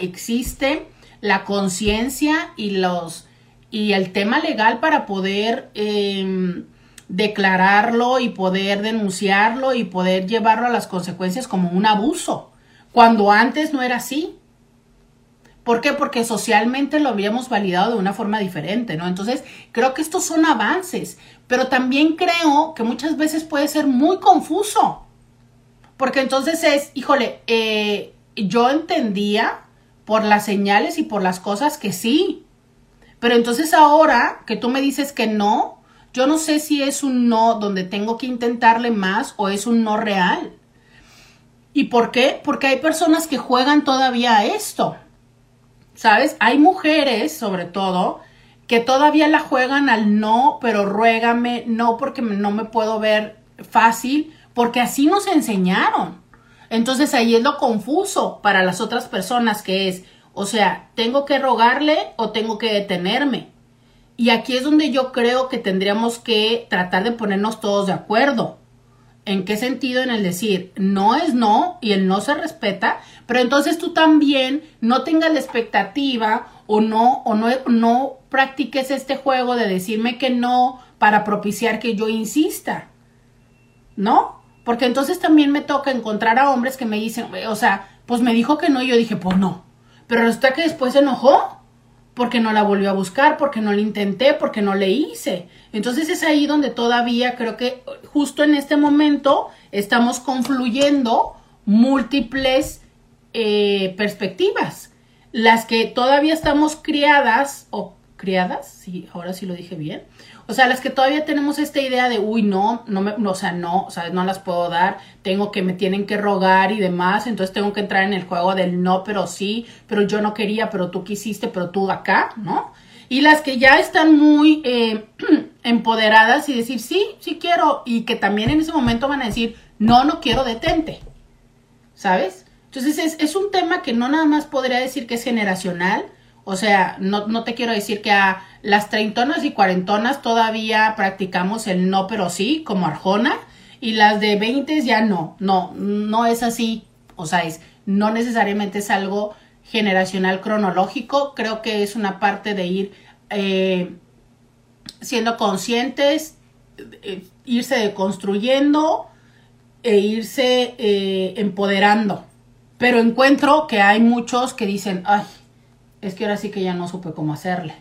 existe la conciencia y los y el tema legal para poder em, declararlo y poder denunciarlo y poder llevarlo a las consecuencias como un abuso, cuando antes no era así. ¿Por qué? Porque socialmente lo habíamos validado de una forma diferente, ¿no? Entonces, creo que estos son avances, pero también creo que muchas veces puede ser muy confuso porque entonces es, híjole, eh, yo entendía por las señales y por las cosas que sí. Pero entonces ahora que tú me dices que no, yo no sé si es un no donde tengo que intentarle más o es un no real. ¿Y por qué? Porque hay personas que juegan todavía a esto. ¿Sabes? Hay mujeres, sobre todo, que todavía la juegan al no, pero ruégame, no porque no me puedo ver fácil, porque así nos enseñaron. Entonces ahí es lo confuso para las otras personas que es, o sea, tengo que rogarle o tengo que detenerme. Y aquí es donde yo creo que tendríamos que tratar de ponernos todos de acuerdo. ¿En qué sentido? En el decir, no es no y el no se respeta, pero entonces tú también no tengas la expectativa o no, o no, no practiques este juego de decirme que no para propiciar que yo insista. ¿No? Porque entonces también me toca encontrar a hombres que me dicen, o sea, pues me dijo que no y yo dije, pues no. Pero resulta que después se enojó porque no la volvió a buscar, porque no le intenté, porque no le hice. Entonces es ahí donde todavía creo que justo en este momento estamos confluyendo múltiples eh, perspectivas. Las que todavía estamos criadas, o criadas, sí, ahora sí lo dije bien, o sea, las que todavía tenemos esta idea de, uy, no, no me, o sea, no, o sea, no las puedo dar, tengo que, me tienen que rogar y demás, entonces tengo que entrar en el juego del no, pero sí, pero yo no quería, pero tú quisiste, pero tú acá, ¿no? Y las que ya están muy eh, empoderadas y decir, sí, sí quiero, y que también en ese momento van a decir, no, no quiero, detente, ¿sabes? Entonces es, es un tema que no nada más podría decir que es generacional, o sea, no, no te quiero decir que a las treintonas y cuarentonas todavía practicamos el no pero sí, como Arjona, y las de veinte ya no, no, no es así. O sea, es, no necesariamente es algo generacional cronológico, creo que es una parte de ir eh, siendo conscientes, eh, irse deconstruyendo e irse eh, empoderando. Pero encuentro que hay muchos que dicen, ay, es que ahora sí que ya no supe cómo hacerle.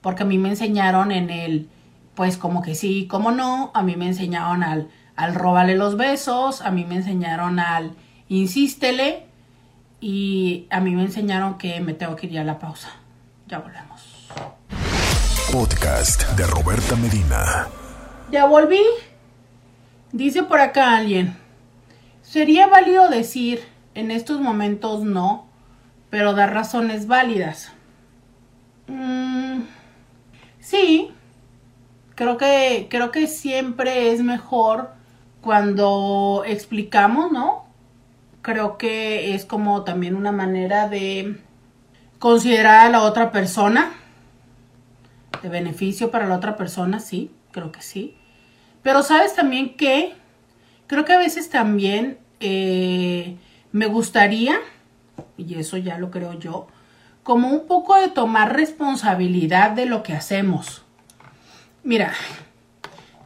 Porque a mí me enseñaron en el, pues como que sí, como no, a mí me enseñaron al, al robarle los besos, a mí me enseñaron al insístele y a mí me enseñaron que me tengo que ir a la pausa. Ya volvemos. Podcast de Roberta Medina. Ya volví. Dice por acá alguien, sería válido decir en estos momentos no, pero dar razones válidas. Mm, sí, creo que, creo que siempre es mejor cuando explicamos, ¿no? Creo que es como también una manera de considerar a la otra persona, de beneficio para la otra persona, sí, creo que sí. Pero sabes también que creo que a veces también eh, me gustaría, y eso ya lo creo yo, como un poco de tomar responsabilidad de lo que hacemos. Mira,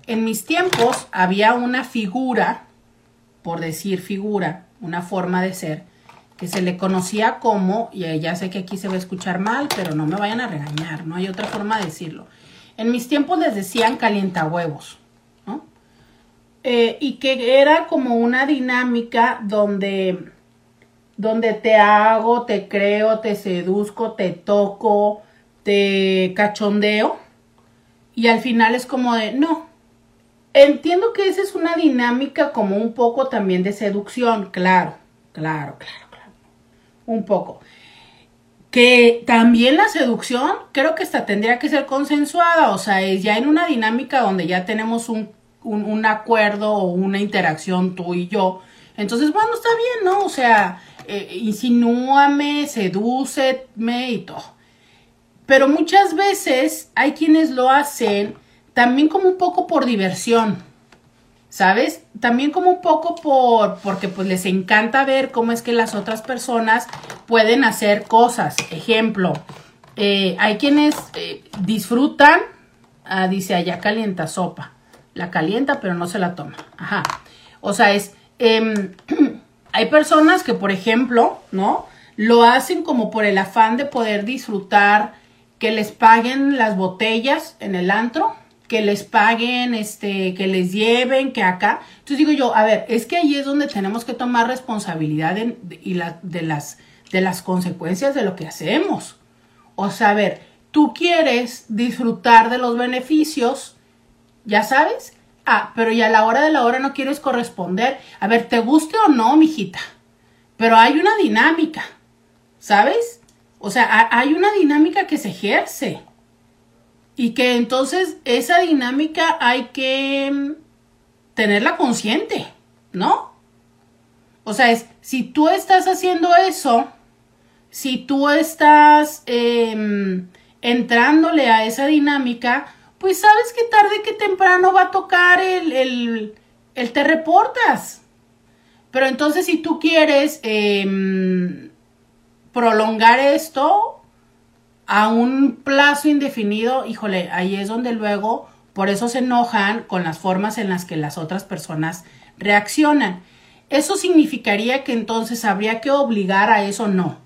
en mis tiempos había una figura, por decir figura, una forma de ser, que se le conocía como, y ya sé que aquí se va a escuchar mal, pero no me vayan a regañar, no hay otra forma de decirlo. En mis tiempos les decían calientahuevos, ¿no? Eh, y que era como una dinámica donde donde te hago, te creo, te seduzco, te toco, te cachondeo. Y al final es como de, no. Entiendo que esa es una dinámica como un poco también de seducción, claro, claro, claro, claro. Un poco. Que también la seducción creo que esta tendría que ser consensuada, o sea, es ya en una dinámica donde ya tenemos un, un, un acuerdo o una interacción tú y yo. Entonces, bueno, está bien, ¿no? O sea, eh, insinúame, sedúceme y todo. Pero muchas veces hay quienes lo hacen también como un poco por diversión, ¿sabes? También como un poco por, porque pues les encanta ver cómo es que las otras personas pueden hacer cosas. Ejemplo, eh, hay quienes eh, disfrutan, ah, dice allá calienta sopa, la calienta pero no se la toma, ajá. O sea, es, em, Hay personas que, por ejemplo, ¿no? Lo hacen como por el afán de poder disfrutar, que les paguen las botellas en el antro, que les paguen, este, que les lleven, que acá. Entonces digo yo, a ver, es que ahí es donde tenemos que tomar responsabilidad y de, las, de las consecuencias de lo que hacemos. O sea, a ver, tú quieres disfrutar de los beneficios, ya sabes, Ah, pero y a la hora de la hora no quieres corresponder. A ver, te guste o no, mijita. Pero hay una dinámica, ¿sabes? O sea, hay una dinámica que se ejerce. Y que entonces esa dinámica hay que mm, tenerla consciente, ¿no? O sea, es, si tú estás haciendo eso, si tú estás em, entrándole a esa dinámica, pues sabes que tarde que temprano va a tocar el, el, te reportas. Pero entonces si tú quieres em, prolongar esto a un plazo indefinido, híjole, ahí es donde luego por eso se enojan con las formas en las que las otras personas reaccionan. ¿Eso significaría que entonces habría que obligar a eso? No,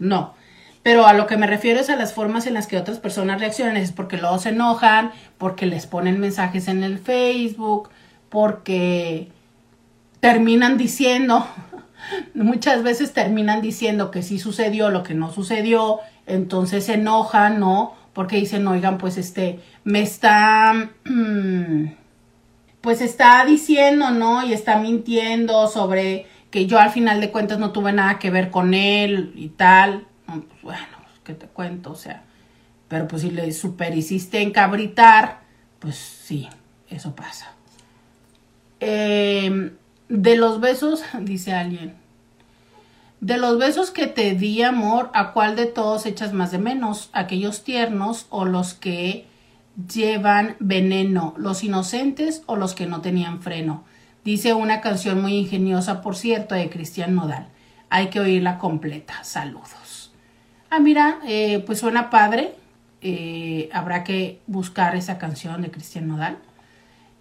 no. Pero a lo que me refiero es a las formas en las que otras personas reaccionan, es porque luego se enojan, porque les ponen mensajes en el Facebook, porque terminan diciendo, muchas veces terminan diciendo que sí sucedió lo que no sucedió, entonces se enojan, ¿no? Porque dicen, oigan, pues este, me está, pues está diciendo, ¿no? Y está mintiendo sobre que yo al final de cuentas no tuve nada que ver con él y tal pues bueno, ¿qué te cuento? O sea, pero pues si le super hiciste encabritar, pues sí, eso pasa. Em, de los besos, dice alguien, de los besos que te di, amor, ¿a cuál de todos echas más de menos? ¿Aquellos tiernos o los que llevan veneno? ¿Los inocentes o los que no tenían freno? Dice una canción muy ingeniosa, por cierto, de Cristian Nodal. Hay que oírla completa. Saludos ah, mira, eh, pues suena padre, eh, habrá que buscar esa canción de Cristian Nodal.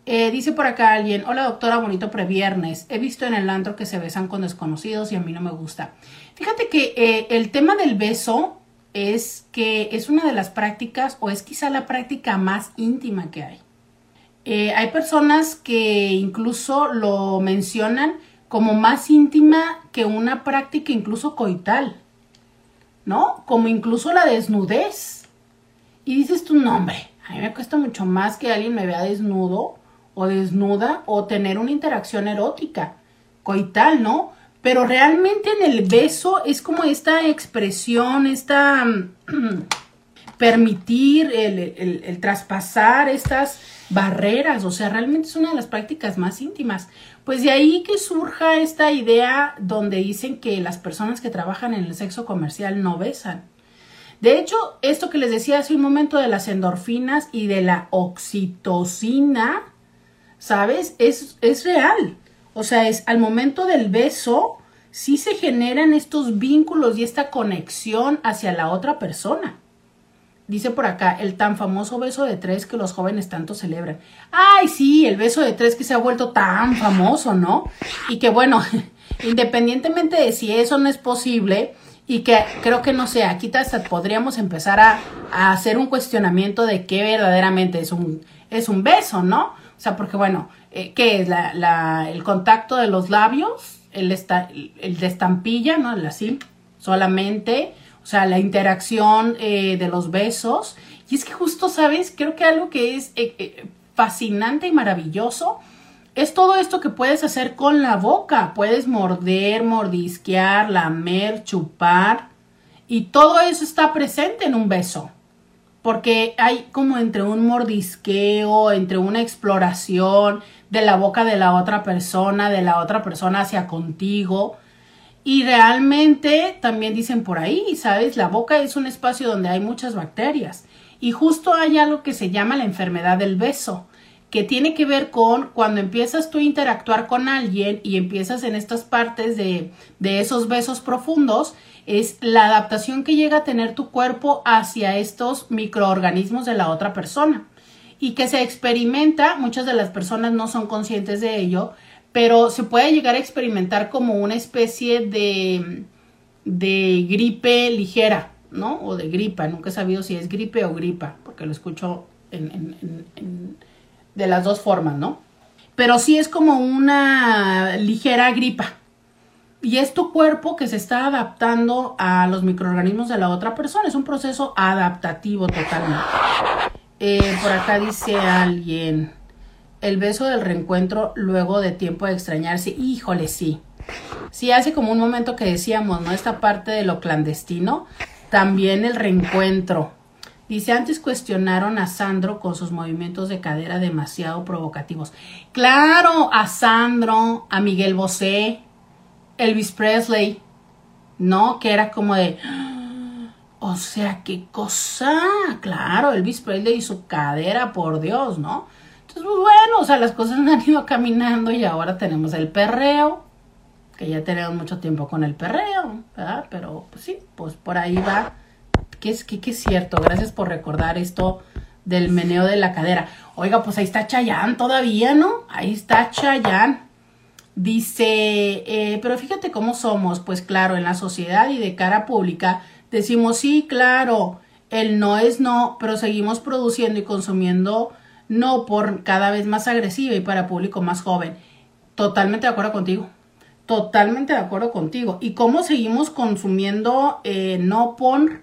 Eh, dice por acá alguien, hola doctora, bonito previernes. He visto en el antro que se besan con desconocidos y a mí no me gusta. Fíjate que el tema del beso es que es una de las prácticas o es quizá la práctica más íntima que hay. hay personas que incluso lo mencionan como más íntima que una práctica incluso coital. ¿No? Como incluso la desnudez. Y dices tu nombre. A mí me cuesta mucho más que alguien me vea desnudo o desnuda o tener una interacción erótica, coital, ¿no? Pero realmente en el beso es como esta expresión, esta permitir el, traspasar estas barreras, o sea, realmente es una de las prácticas más íntimas. Pues de ahí que surja esta idea donde dicen que las personas que trabajan en el sexo comercial no besan. De hecho, esto que les decía hace un momento de las endorfinas y de la oxitocina, ¿sabes? Es, es real. O sea, es al momento del beso, sí se generan estos vínculos y esta conexión hacia la otra persona. Dice por acá, el tan famoso beso de tres que los jóvenes tanto celebran. Ay, sí, el beso de tres que se ha vuelto tan famoso, ¿no? Y que bueno, independientemente de si eso no es posible, y que creo que no sé, aquí hasta podríamos empezar a, hacer un cuestionamiento de qué verdaderamente es un, es un beso, ¿no? O sea, porque bueno, eh, ¿qué es la, la, el contacto de los labios? El, esta, el de estampilla, ¿no? El así, solamente sea, la interacción eh, de los besos. Y es que justo, ¿sabes? Creo que algo que es eh, eh, fascinante y maravilloso es todo esto que puedes hacer con la boca. Puedes morder, mordisquear, lamer, chupar. Y todo eso está presente en un beso. Porque hay como entre un mordisqueo, entre una exploración de la boca de la otra persona, de la otra persona hacia contigo. Y realmente también dicen por ahí, ¿sabes? La boca es un espacio donde hay muchas bacterias. Y justo hay algo que se llama la enfermedad del beso, que tiene que ver con cuando empiezas tú a interactuar con alguien y empiezas en estas partes de, de esos besos profundos, es la adaptación que llega a tener tu cuerpo hacia estos microorganismos de la otra persona y que se experimenta, muchas de las personas no son conscientes de ello, pero se puede llegar a experimentar como una especie de, de gripe ligera, ¿no? O de gripa, nunca he sabido si es gripe o gripa, porque lo escucho de las dos formas, ¿no? Pero sí es como una ligera gripa. Y es tu cuerpo que se está adaptando a los microorganismos de la otra persona. Es un proceso adaptativo totalmente. Eh, por acá dice alguien, el beso del reencuentro luego de tiempo de extrañarse, híjole, sí. Sí, hace como un momento que decíamos, ¿no? Esta parte de lo clandestino, también el reencuentro. Dice, antes cuestionaron a Sandro con sus movimientos de cadera demasiado provocativos. Claro, a Sandro, a Miguel Bosé, Elvis Presley, ¿no? Que era como de, ¡Ah! o sea, qué cosa, claro, Elvis Presley y su cadera, por Dios, ¿no? Entonces, pues bueno, o sea, las cosas han ido caminando y ahora tenemos el perreo, que ya tenemos mucho tiempo con el perreo, ¿verdad? Pero pues sí, pues por ahí va. Que es, que, es cierto, gracias por recordar esto del meneo de la cadera. Oiga, pues ahí está Chayán todavía, ¿no? Ahí está Chayán. Dice, eh, pero fíjate cómo somos, pues claro, en la sociedad y de cara pública decimos sí, claro, el no es no, pero seguimos produciendo y consumiendo no por cada vez más agresiva y para público más joven. Totalmente de acuerdo contigo. Totalmente de acuerdo contigo. ¿Y cómo seguimos consumiendo eh, no por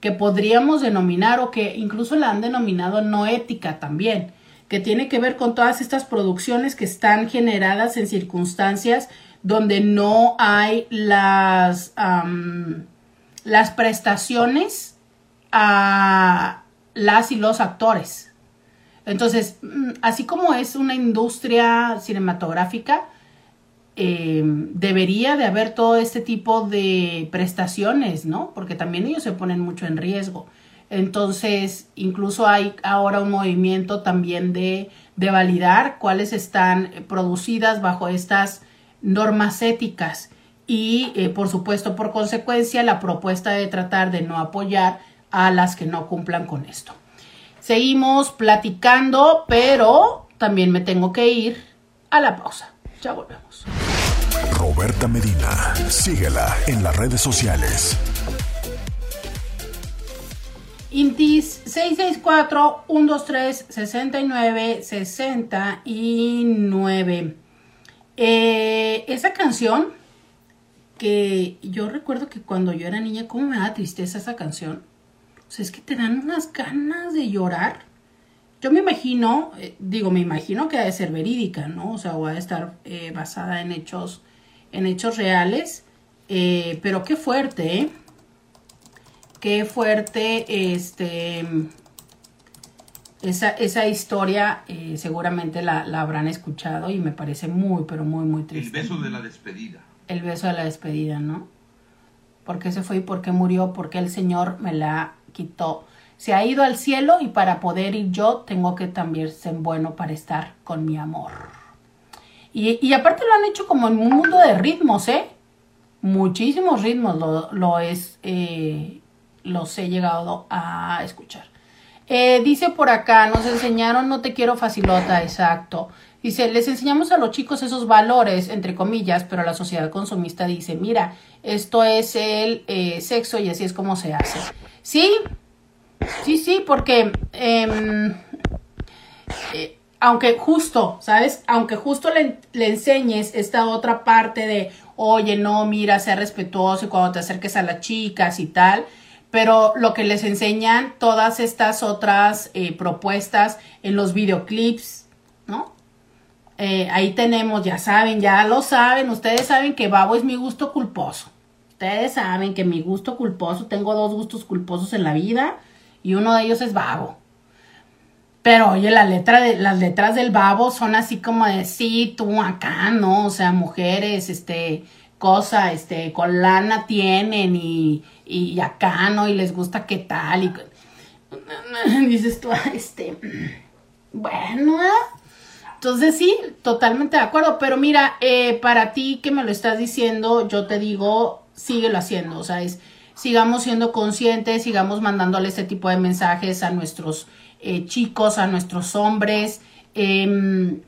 que podríamos denominar o que incluso la han denominado no ética también? que tiene que ver con todas estas producciones que están generadas en circunstancias donde no hay las, las prestaciones a las y los actores. Entonces, mm, así como es una industria cinematográfica, eh, debería de haber todo este tipo de prestaciones, ¿no? Porque también ellos se ponen mucho en riesgo. Entonces, incluso hay ahora un movimiento también de, de validar cuáles están producidas bajo estas normas éticas y, eh, por supuesto, por consecuencia, la propuesta de tratar de no apoyar a las que no cumplan con esto. Seguimos platicando, pero también me tengo que ir a la pausa. Ya volvemos. Roberta Medina, síguela en las redes sociales. Intis 664-123-69-69. Eh, esa canción que yo recuerdo que cuando yo era niña, cómo me da tristeza esa canción. O sea, es que te dan unas ganas de llorar. yo me imagino, eh, digo, me imagino que ha de ser verídica, ¿no? O sea, o ha de estar eh, basada en hechos, en hechos reales. Eh, pero qué fuerte, ¿eh? Qué fuerte, este, esa, esa historia seguramente la, la, habrán escuchado y me parece muy, pero muy, muy triste. El beso de la despedida. El beso de la despedida, ¿no? ¿Por qué se fue y por qué murió? Porque el Señor me la se ha ido al cielo y para poder ir yo tengo que también ser bueno para estar con mi amor. Y, aparte lo han hecho como en un mundo de ritmos, ¿eh? Muchísimos ritmos lo, lo es, eh, los he llegado a escuchar. Eh, dice por acá, nos enseñaron no te quiero facilota, exacto. Dice, les enseñamos a los chicos esos valores, entre comillas, pero la sociedad consumista dice, mira, esto es el eh, sexo y así es como se hace. Sí, Sí, sí, porque em, eh, aunque justo, ¿sabes? Aunque justo le, enseñes esta otra parte de, oye, no, mira, sea respetuoso y cuando te acerques a las chicas y tal, pero lo que les enseñan todas estas otras eh, propuestas en los videoclips, ¿no? Eh, ahí tenemos, ya saben, ya lo saben, ustedes saben que Babo es mi gusto culposo. Ustedes saben que mi gusto culposo, tengo dos gustos culposos en la vida y uno de ellos es babo. Pero oye, la letra de, las letras del babo son así como de sí, tú acá, ¿no? O sea, mujeres, este, cosa, este, con lana tienen y, y acá, ¿no? Y les gusta qué tal. Y dices tú, este, bueno, entonces sí, totalmente de acuerdo. Pero mira, eh, para ti que me lo estás diciendo, yo te digo, síguelo haciendo. O sea, es sigamos siendo conscientes, sigamos mandándole este tipo de mensajes a nuestros eh, chicos, a nuestros hombres. Em,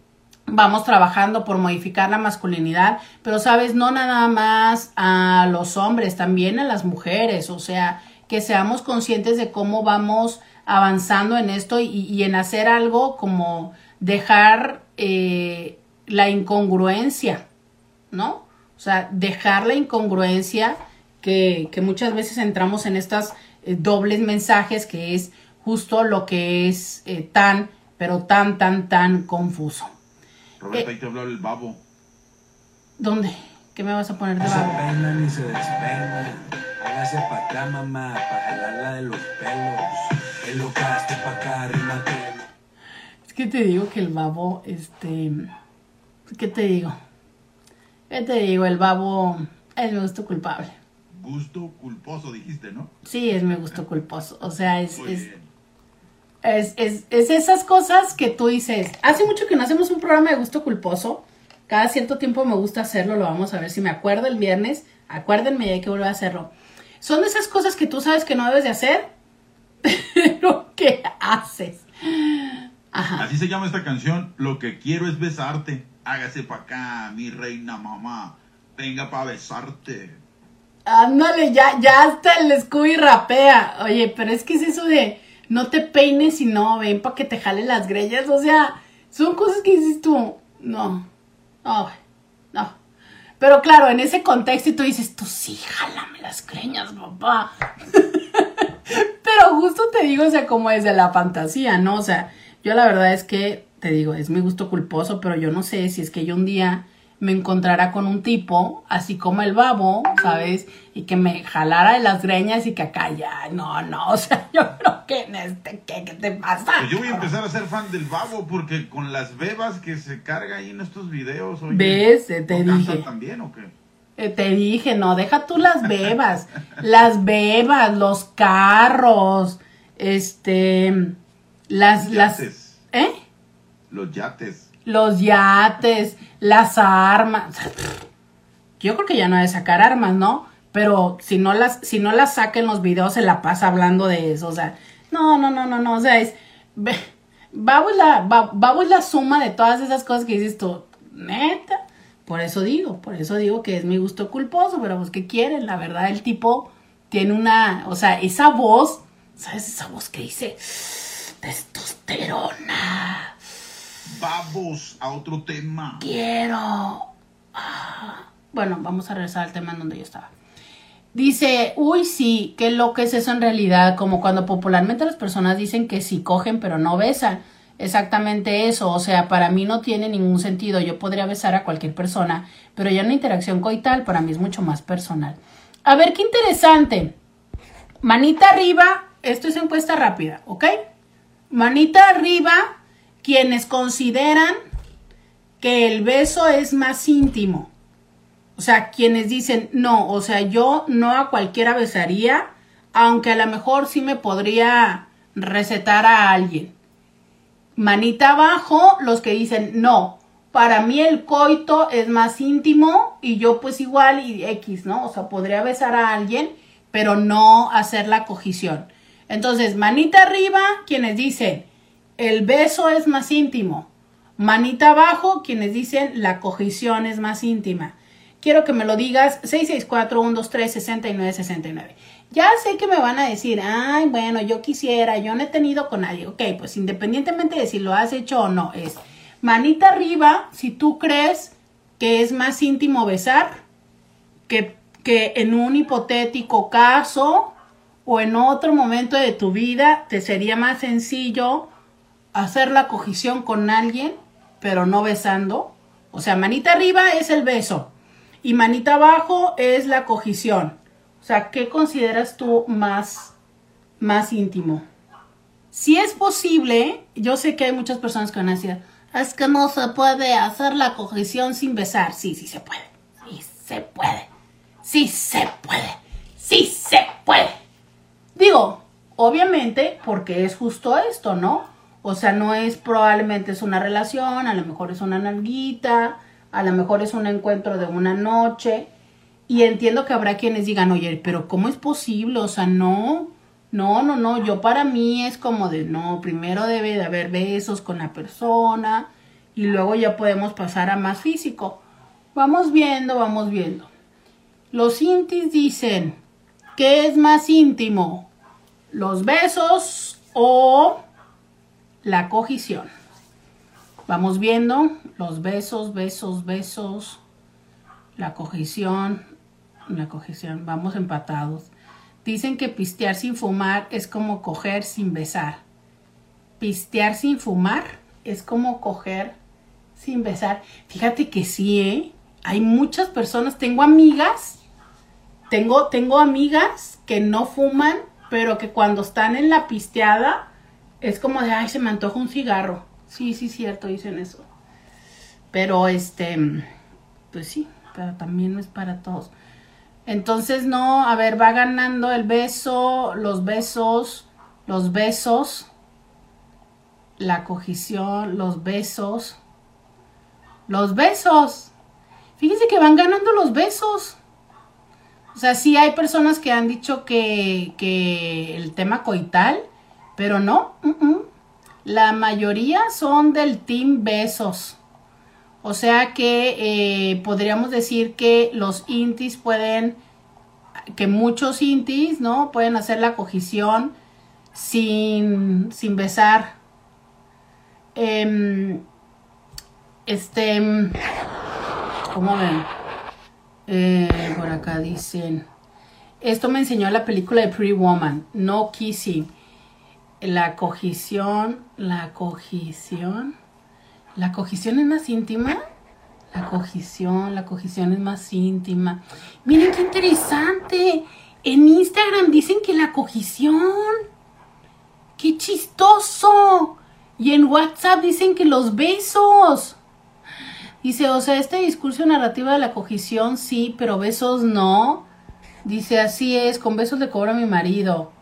vamos trabajando por modificar la masculinidad, pero sabes, no nada más a los hombres, también a las mujeres, o sea, que seamos conscientes de cómo vamos avanzando en esto y, en hacer algo como dejar eh, la incongruencia, ¿no? O sea, dejar la incongruencia que, muchas veces entramos en estas eh, dobles mensajes que es justo lo que es eh, tan, pero tan, tan, tan confuso. Roberta, ahí te habló el babo. ¿Dónde? ¿Qué me vas a poner de babo? Se peina ni se despeina. Hágase pa' acá, mamá, pa' jalarla de los pelos. Que hace pa' acá, arrímate. Es que te digo que el babo, este... ¿Qué te digo? ¿Qué te digo? El babo es mi gusto culpable gusto culposo, dijiste, ¿no? Sí, es mi gusto culposo. O sea, es, es, es, es, esas cosas que tú dices. Hace mucho que no hacemos un programa de gusto culposo. Cada cierto tiempo me gusta hacerlo, lo vamos a ver si me acuerdo el viernes. Acuérdenme y hay que volver a hacerlo. Son esas cosas que tú sabes que no debes de hacer, pero que haces. Ajá. Así se llama esta canción. Lo que quiero es besarte. Hágase para acá, mi reina mamá. Venga para besarte. Ándale, ya, ya hasta el Scooby rapea. Oye, pero es que es eso de no te peines y no, ven para que te jale las greñas. O sea, son cosas que dices tú, no, no, no. Pero claro, en ese contexto tú dices, tú sí, jálame las greñas, papá. pero justo te digo, o sea, como desde la fantasía, ¿no? O sea, yo la verdad es que, te digo, es mi gusto culposo, pero yo no sé si es que yo un día me encontrara con un tipo, así como el babo, ¿sabes? Y que me jalara de las greñas y que acá ya, no, no, o sea, yo creo que en este, ¿qué, qué te pasa? Pues yo voy a empezar a ser fan del babo porque con las bebas que se carga ahí en estos videos, oye, ¿ves? Te dije. también o qué? Eh, te dije, no, deja tú las bebas, las bebas, los carros, este, las, las. Los yates los yates, las armas. Yo creo que ya no debe sacar armas, ¿no? Pero si no las, si no las saca en los videos, se la pasa hablando de eso. O sea, no, no, no, no, no. O sea, es. Babo es la, la suma de todas esas cosas que dices tú. Neta. Por eso digo, por eso digo que es mi gusto culposo, pero pues, ¿qué quieren? La verdad, el tipo tiene una. O sea, esa voz. ¿Sabes? Esa voz que dice. Testosterona Vamos a otro tema. Quiero. Bueno, vamos a regresar al tema en donde yo estaba. Dice, uy, sí, qué lo que es eso en realidad, como cuando popularmente las personas dicen que sí cogen pero no besan. exactamente eso. O sea, para mí no tiene ningún sentido. Yo podría besar a cualquier persona, pero ya una interacción coital para mí es mucho más personal. A ver, qué interesante. Manita arriba, esto es encuesta rápida, ¿ok? Manita arriba, quienes consideran que el beso es más íntimo. O sea, quienes dicen, no, o sea, yo no a cualquiera besaría, aunque a lo mejor sí me podría recetar a alguien. Manita abajo, los que dicen, no, para mí el coito es más íntimo y yo pues igual y X, ¿no? O sea, podría besar a alguien, pero no hacer la cogición. Entonces, manita arriba, quienes dicen, el beso es más íntimo. Manita abajo, quienes dicen, la cogición es más íntima. Quiero que me lo digas, 664-123-6969. Ya sé que me van a decir, ay, bueno, yo quisiera, yo no he tenido con nadie. Ok, pues independientemente de si lo has hecho o no, es manita arriba si tú crees que es más íntimo besar que, que en un hipotético caso o en otro momento de tu vida te sería más sencillo hacer la cogición con alguien, pero no besando. O sea, manita arriba es el beso y manita abajo es la cogición. O sea, ¿qué consideras tú más, más íntimo? Si es posible, yo sé que hay muchas personas que van a decir, es que no se puede hacer la cogición sin besar. Sí, sí se puede. Sí se puede. Sí se puede. Sí se puede. Digo, obviamente, porque es justo esto, ¿no? O sea, no es probablemente es una relación, a lo mejor es una nalguita, a lo mejor es un encuentro de una noche. Y entiendo que habrá quienes digan, oye, pero ¿cómo es posible? O sea, no, no, no, no. Yo para mí es como de, no, primero debe de haber besos con la persona y luego ya podemos pasar a más físico. Vamos viendo, vamos viendo. Los intis dicen, ¿qué es más íntimo? ¿Los besos o la cogición? Vamos viendo los besos, besos, besos, la cogición, la cogición, vamos empatados. Dicen que pistear sin fumar es como coger sin besar. Pistear sin fumar es como coger sin besar. Fíjate que sí, ¿eh? Hay muchas personas, tengo amigas, tengo, tengo amigas que no fuman, pero que cuando están en la pisteada es como de, ay, se me antoja un cigarro. Sí, sí, cierto, dicen eso. Pero este, pues sí, pero también no es para todos. Entonces, no, a ver, va ganando el beso, los besos, los besos, la cogición, los besos, los besos. Fíjense que van ganando los besos. O sea, sí hay personas que han dicho que, que el tema coital, pero no. La mayoría son del team besos. O sea que eh, podríamos decir que los intis pueden, que muchos intis, ¿no? Pueden hacer la cogición sin, sin besar. Em, este, ¿cómo ven? Eh, por acá dicen, esto me enseñó la película de Pretty Woman, no kissing. La cogición, la cogición. ¿La cogición es más íntima? La cogición, la cogición es más íntima. Miren qué interesante. En Instagram dicen que la cogición. ¡Qué chistoso! Y en WhatsApp dicen que los besos. Dice, o sea, este discurso narrativo de la cogición sí, pero besos no. Dice, así es, con besos le cobro a mi marido.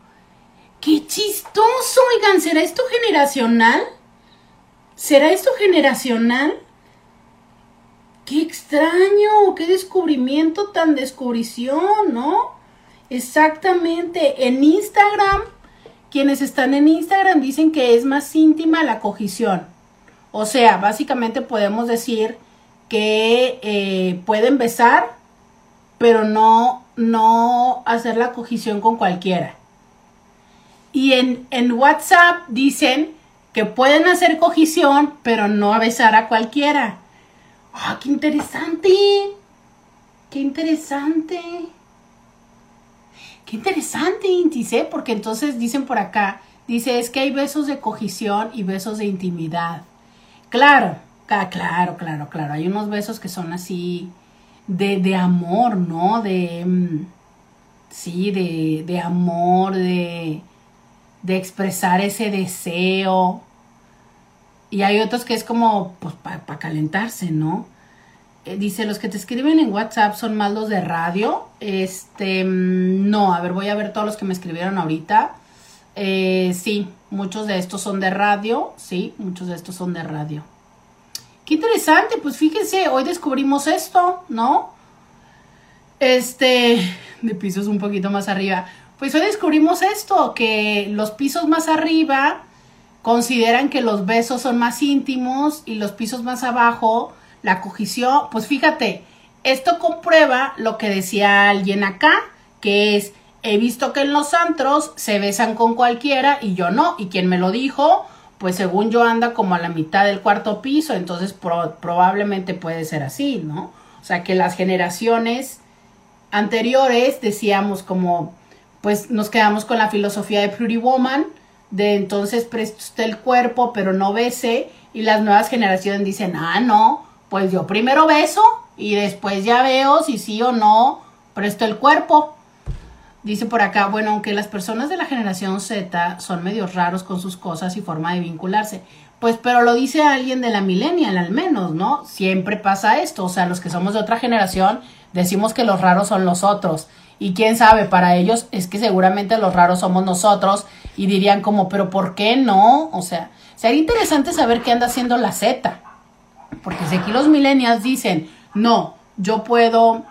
¡Qué chistoso! Oigan, ¿será esto generacional? ¿Será esto generacional? ¡Qué extraño! ¡Qué descubrimiento tan descubrición, ¿no? Exactamente. En Instagram, quienes están en Instagram dicen que es más íntima la cogición. O sea, básicamente podemos decir que eh, pueden besar, pero no, no hacer la cogición con cualquiera. Y en, en WhatsApp dicen que pueden hacer cogición, pero no a besar a cualquiera. ¡Ah, qué interesante! ¡Qué interesante! ¡Qué interesante, Intis! ¿eh? Porque entonces dicen por acá Dice, es que hay besos de cogición y besos de intimidad. Claro, claro, claro, claro. Hay unos besos que son así de, de amor, ¿no? De, mm, sí, de, de amor, de, de expresar ese deseo. Y hay otros que es como, pues, para calentarse, ¿no? Eh, dice, los que te escriben en WhatsApp son más los de radio. Este, mm, no, a ver, voy a ver todos los que me escribieron ahorita. Eh, sí, muchos de estos son de radio. Sí, muchos de estos son de radio. Qué interesante, pues fíjense, hoy descubrimos esto, ¿no? Este, de pisos un poquito más arriba. Pues hoy descubrimos esto, que los pisos más arriba consideran que los besos son más íntimos y los pisos más abajo, la cogición, pues fíjate, esto comprueba lo que decía alguien acá, que es, he visto que en los antros se besan con cualquiera y yo no, y quien me lo dijo, pues según yo anda como a la mitad del cuarto piso, entonces pro- probablemente puede ser así, ¿no? O sea que las generaciones anteriores decíamos como, pues nos quedamos con la filosofía de Pretty Woman, de entonces preste el cuerpo, pero no bese, y las nuevas generaciones dicen, ah, no, pues yo primero beso y después ya veo si sí o no presto el cuerpo. Dice por acá, bueno, aunque las personas de la generación Z son medios raros con sus cosas y forma de vincularse, pues pero lo dice alguien de la millennial al menos, ¿no? Siempre pasa esto, o sea, los que somos de otra generación decimos que los raros son los otros. Y quién sabe, para ellos es que seguramente los raros somos nosotros y dirían como, pero ¿por qué no? O sea, sería interesante saber qué anda haciendo la Z. Porque si aquí los millennials dicen, no, yo puedo,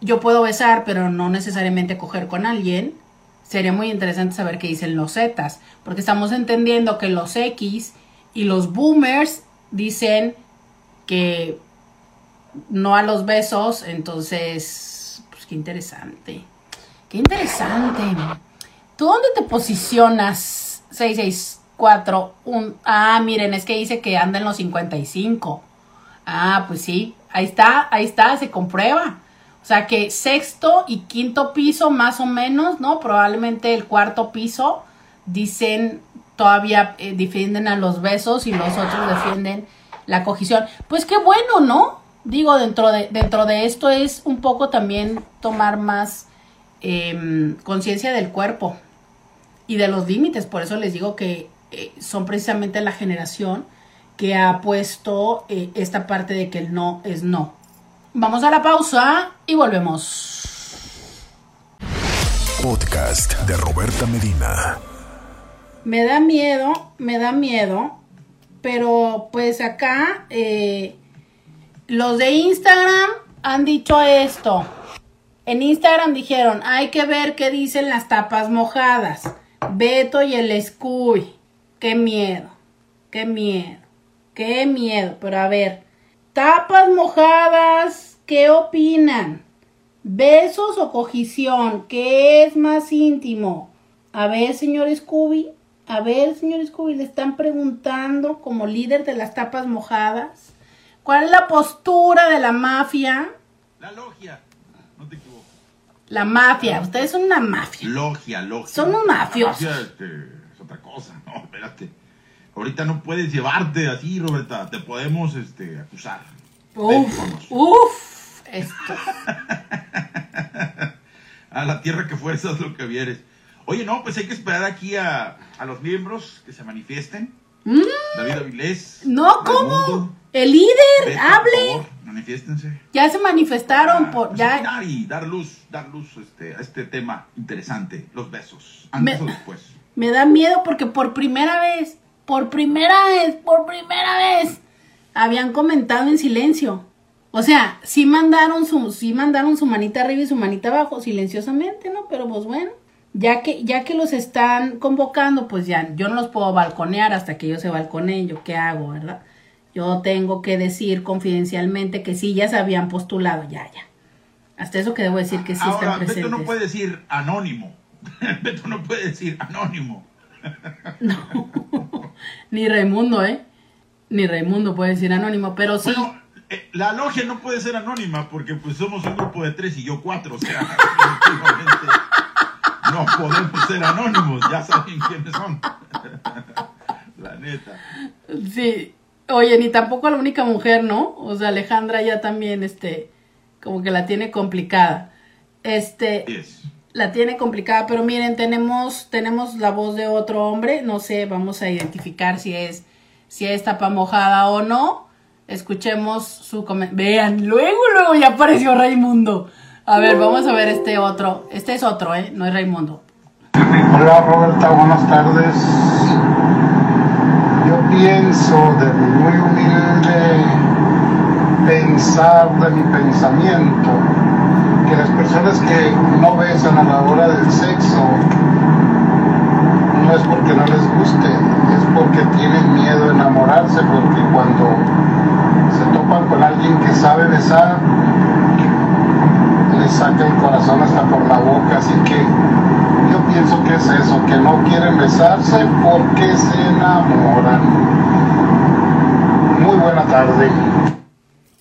yo puedo besar, pero no necesariamente coger con alguien, sería muy interesante saber qué dicen los Zetas. Porque estamos entendiendo que los X y los boomers dicen que no a los besos, entonces, qué interesante. Qué interesante. ¿Tú dónde te posicionas? 664. Un, ah, miren, es que dice que anda en los 55. Ah, pues sí, ahí está, ahí está, se comprueba. O sea que sexto y quinto piso más o menos, ¿no? Probablemente el cuarto piso dicen todavía eh, defienden a los besos y los otros defienden la cogición. Pues qué bueno, ¿no? Digo, dentro de, dentro de esto es un poco también tomar más em, conciencia del cuerpo y de los límites. Por eso les digo que eh, son precisamente la generación que ha puesto eh, esta parte de que el no es no. Vamos a la pausa y volvemos. Podcast de Roberta Medina. Me da miedo, me da miedo, pero pues acá eh, los de Instagram han dicho esto. En Instagram dijeron, hay que ver qué dicen las tapas mojadas. Beto y el Scooby. Qué miedo, qué miedo, qué miedo. Pero a ver, tapas mojadas, ¿qué opinan? ¿Besos o cogición? ¿Qué es más íntimo? A ver, señor Scooby, a ver, señor Scooby, le están preguntando como líder de las tapas mojadas. ¿Cuál es la postura de la mafia? La logia. No te equivoques. La mafia, ustedes son una mafia. Logia, logia. Son La mafiosos. mafia, este, es otra cosa. No, espérate. Ahorita no puedes llevarte así, Roberta. Te podemos este, acusar. Uf, uf, esto. A la tierra que fuerzas lo que vieres. Oye, no, pues hay que esperar aquí a, a los miembros que se manifiesten. David Avilés. Mm. No, ¿cómo? El líder, por hable. favor, manifiéstense. Ya se manifestaron por, ya, opinar y dar luz, dar luz este, a este tema interesante, los besos, antes Me- o después. Me da miedo porque por primera vez, por primera vez, por primera vez, habían comentado en silencio. O sea, sí mandaron su, sí mandaron su manita arriba y su manita abajo, silenciosamente, ¿no? Pero pues bueno, ya que, ya que los están convocando, pues ya, yo no los puedo balconear hasta que yo se balconeen, yo qué hago, ¿verdad? Yo tengo que decir confidencialmente que sí, ya se habían postulado, ya, ya. Hasta eso que debo decir que sí Ahora, están presentes. Beto no puede decir anónimo. Beto no puede decir anónimo. Ni Raimundo, ¿eh? Ni Raimundo puede decir anónimo, pero sí. Bueno, eh, la logia no puede ser anónima porque pues somos un grupo de tres y yo cuatro. O sea, No podemos ser anónimos, ya saben quiénes son. La neta. Sí. Oye, ni tampoco la única mujer, ¿no? O sea, Alejandra ya también, este, como que la tiene complicada. Este, Yes. la tiene complicada, pero miren, tenemos, tenemos la voz de otro hombre, no sé, vamos a identificar si es, si es tapa mojada o no. Escuchemos su comentario. Vean, luego, luego ya apareció Raimundo. A ver, vamos a ver este otro. Este es otro, ¿eh? No es Raimundo. Hola Roberta, buenas tardes. Yo pienso de mi muy humilde pensar, de mi pensamiento, que las personas que no besan a la hora del sexo no es porque no les guste, es porque tienen miedo a enamorarse, porque cuando se topan con alguien que sabe besar, les saca el corazón hasta por la boca, así que yo pienso que es eso, que no quieren besarse porque se enamoran. Muy buena tarde.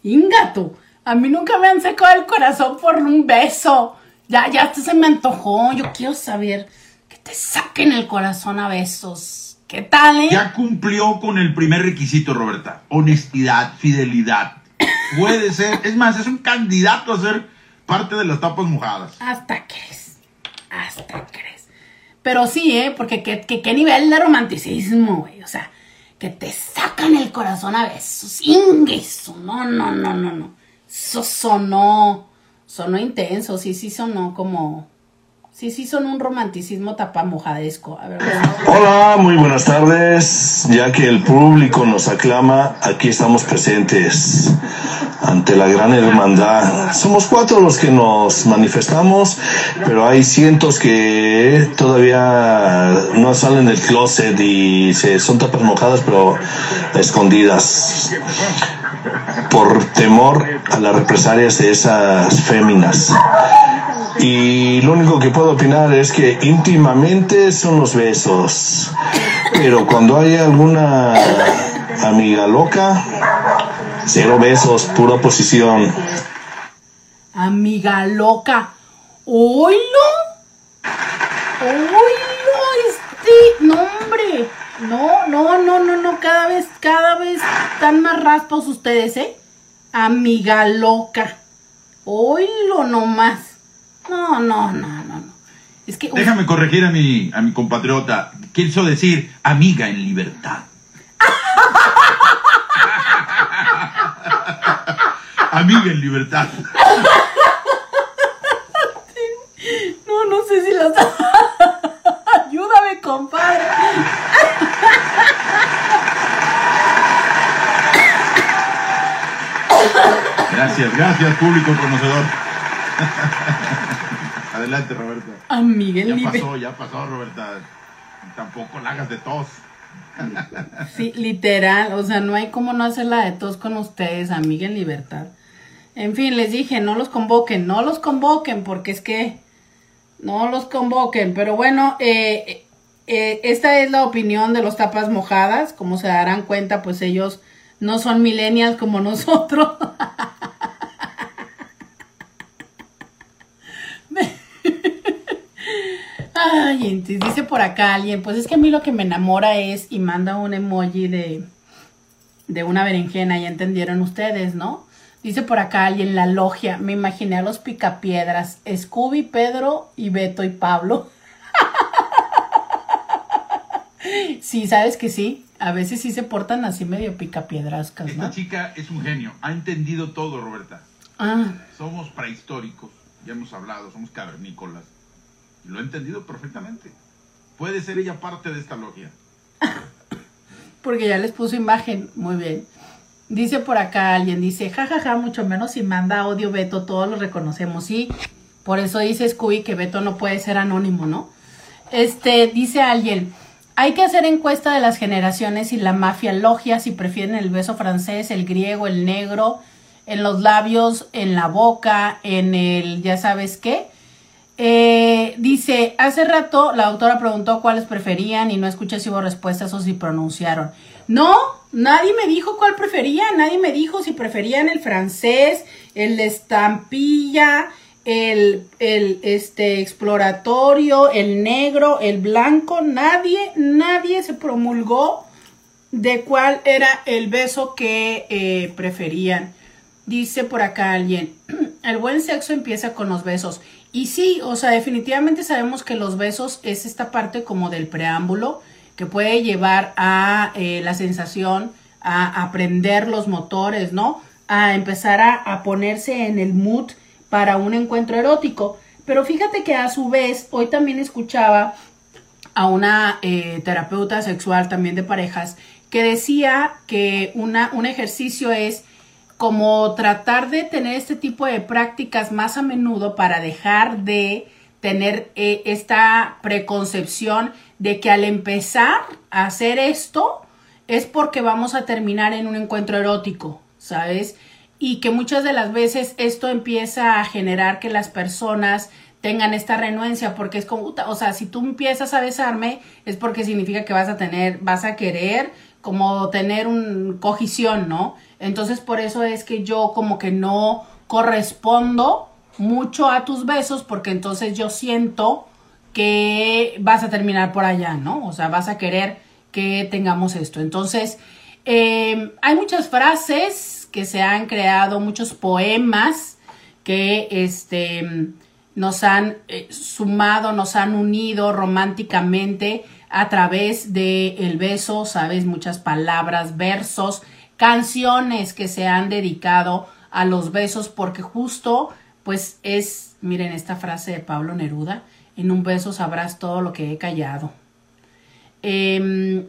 Ingato, a mí nunca me han secado el corazón por un beso. Ya, ya hasta se me antojó. Yo quiero saber que te saquen el corazón a besos. ¿Qué tal, eh? Ya cumplió con el primer requisito, Roberta. Honestidad, fidelidad. Puede ser, es más, es un candidato a ser parte de las tapas mojadas. Hasta crees. Hasta crees. Pero sí, ¿eh? Porque qué, qué- qué nivel de romanticismo, güey. O sea, que te sacan el corazón a besos. Ingueso. No, no, no, no, no. Eso sonó. Sonó intenso. Sí, sí sonó como. Sí, sí sonó un romanticismo tapamojadesco. Hola, muy buenas tardes. Ya que el público nos aclama, aquí estamos presentes ante la gran hermandad. Somos cuatro los que nos manifestamos, pero hay cientos que todavía no salen del closet y se, son tapas mojadas, pero escondidas por temor a las represalias de esas féminas. Y lo único que puedo opinar es que íntimamente son los besos. Pero cuando hay alguna amiga loca, cero besos, pura posición. Amiga loca. ¡Oilo! ¡Oilo! Este. No, hombre. No, no, no, no, no. Cada vez, cada vez están más raspas ustedes, ¿eh? Amiga loca. Oilo nomás. No, no, no, no, no. Es que. Déjame corregir a mi, a mi compatriota. Quiso decir amiga en libertad. amiga en libertad. No, no sé si los. Ayúdame, compadre. Gracias, gracias, público conocedor. Adelante, Roberta. Amiga Ya libre. pasó, ya pasó, Roberta. Tampoco la hagas de tos. Sí, literal, o sea, no hay como no hacerla de tos con ustedes, amiga en libertad. En fin, les dije, no los convoquen, no los convoquen, porque es que no los convoquen. Pero bueno, eh, eh, esta es la opinión de los tapas mojadas. Como se darán cuenta, pues ellos no son millennials como nosotros. Ay, dice por acá alguien, pues es que a mí lo que me enamora es, y manda un emoji de, de una berenjena, ya entendieron ustedes, ¿no? Dice por acá alguien, la logia, me imaginé a los picapiedras, Scooby, Pedro y Beto y Pablo. sí, sabes que sí, a veces sí se portan así medio picapiedrascas, Esta ¿no? chica es un genio. Ha entendido todo, Roberta. Ah, Somos prehistóricos. Ya hemos hablado, somos cavernícolas. Lo ha entendido perfectamente. Puede ser ella parte de esta logia. porque ya les puso imagen, muy bien. Dice por acá alguien, dice, jajaja, mucho menos si manda audio Beto, todos lo reconocemos, sí. Por eso dice Scooby que Beto no puede ser anónimo, ¿no? Este, dice alguien, hay que hacer encuesta de las generaciones y la mafia logia si prefieren el beso francés, el griego, el negro, en los labios, en la boca, en el ya sabes qué. Eh, dice, hace rato la autora preguntó cuáles preferían y no escuché si hubo respuestas o si pronunciaron. No, nadie me dijo cuál prefería, nadie me dijo si preferían el francés, el de estampilla, el, el este, exploratorio, el negro, el blanco, nadie, nadie se promulgó de cuál era el beso que eh, preferían. Dice por acá alguien, el buen sexo empieza con los besos. Y sí, o sea, definitivamente sabemos que los besos es esta parte como del preámbulo que puede llevar a eh, la sensación, a aprender los motores, ¿no? A empezar a, a ponerse en el mood para un encuentro erótico. Pero fíjate que a su vez, hoy también escuchaba a una eh, terapeuta sexual también de parejas que decía que una, un ejercicio es como tratar de tener este tipo de prácticas más a menudo para dejar de tener eh, esta preconcepción de que al empezar a hacer esto es porque vamos a terminar en un encuentro erótico, ¿sabes? Y que muchas de las veces esto empieza a generar que las personas tengan esta renuencia porque es como, o sea, si tú empiezas a besarme es porque significa que vas a tener, vas a querer como tener un cogición, ¿no? Entonces por eso es que yo como que no correspondo mucho a tus besos porque entonces yo siento que vas a terminar por allá, ¿no? O sea, vas a querer que tengamos esto. Entonces, eh, hay muchas frases que se han creado, muchos poemas que este, nos han eh, sumado, nos han unido románticamente a través del el beso, sabes, muchas palabras, versos, canciones que se han dedicado a los besos, porque justo, pues es, miren esta frase de Pablo Neruda, en un beso sabrás todo lo que he callado. Em,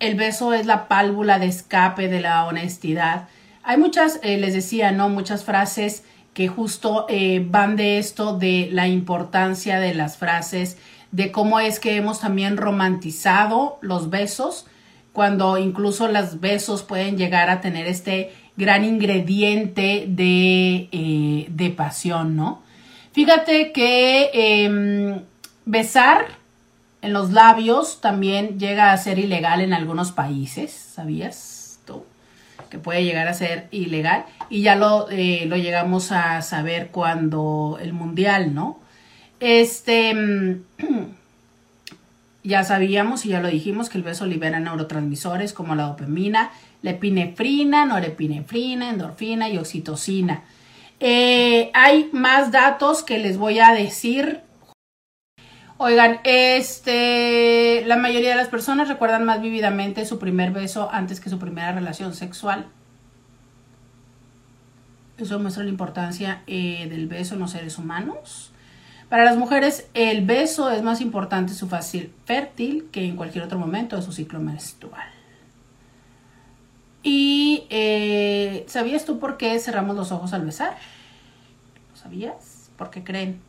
el beso es la pálvula de escape de la honestidad. Hay muchas, eh, les decía, ¿no? Muchas frases que justo eh, van de esto, de la importancia de las frases, de cómo es que hemos también romantizado los besos, cuando incluso los besos pueden llegar a tener este gran ingrediente de, eh, de pasión, ¿no? Fíjate que em, besar en los labios también llega a ser ilegal en algunos países, ¿sabías tú? Que puede llegar a ser ilegal y ya lo, eh, lo llegamos a saber cuando el mundial, ¿no? Este, ya sabíamos y ya lo dijimos que el beso libera neurotransmisores como la dopamina, la epinefrina, norepinefrina, endorfina y oxitocina. Eh, hay más datos que les voy a decir. Oigan, este, la mayoría de las personas recuerdan más vívidamente su primer beso antes que su primera relación sexual. Eso muestra la importancia eh, del beso en los seres humanos. Para las mujeres, el beso es más importante su fase fértil que en cualquier otro momento de su ciclo menstrual. Y eh, ¿sabías tú por qué cerramos los ojos al besar? ¿Lo sabías? ¿Por qué creen?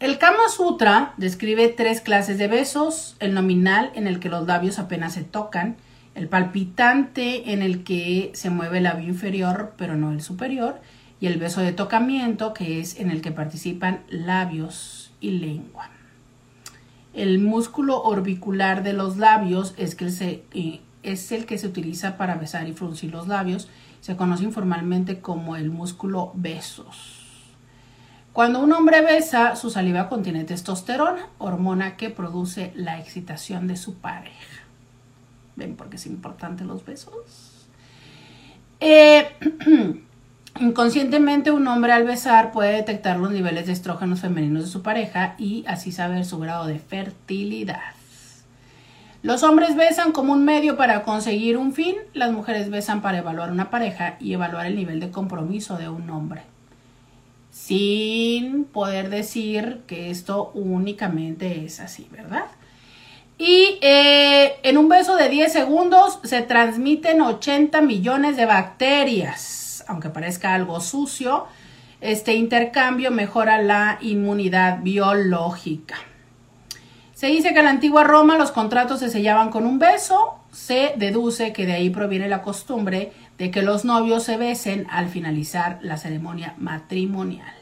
El Kama Sutra describe tres clases de besos, el nominal en el que los labios apenas se tocan, el palpitante en el que se mueve el labio inferior pero no el superior, y el beso de tocamiento, que es en el que participan labios y lengua. El músculo orbicular de los labios es, que se, eh, es el que se utiliza para besar y fruncir los labios. Se conoce informalmente como el músculo besos. Cuando un hombre besa, su saliva contiene testosterona, hormona que produce la excitación de su pareja. ¿Ven por qué es importante los besos? Eh, Inconscientemente un hombre al besar puede detectar los niveles de estrógenos femeninos de su pareja y así saber su grado de fertilidad. Los hombres besan como un medio para conseguir un fin, las mujeres besan para evaluar una pareja y evaluar el nivel de compromiso de un hombre. Sin poder decir que esto únicamente es así, ¿verdad? Y eh, en un beso de 10 segundos se transmiten 80 millones de bacterias aunque parezca algo sucio, este intercambio mejora la inmunidad biológica. Se dice que en la antigua Roma los contratos se sellaban con un beso. Se deduce que de ahí proviene la costumbre de que los novios se besen al finalizar la ceremonia matrimonial.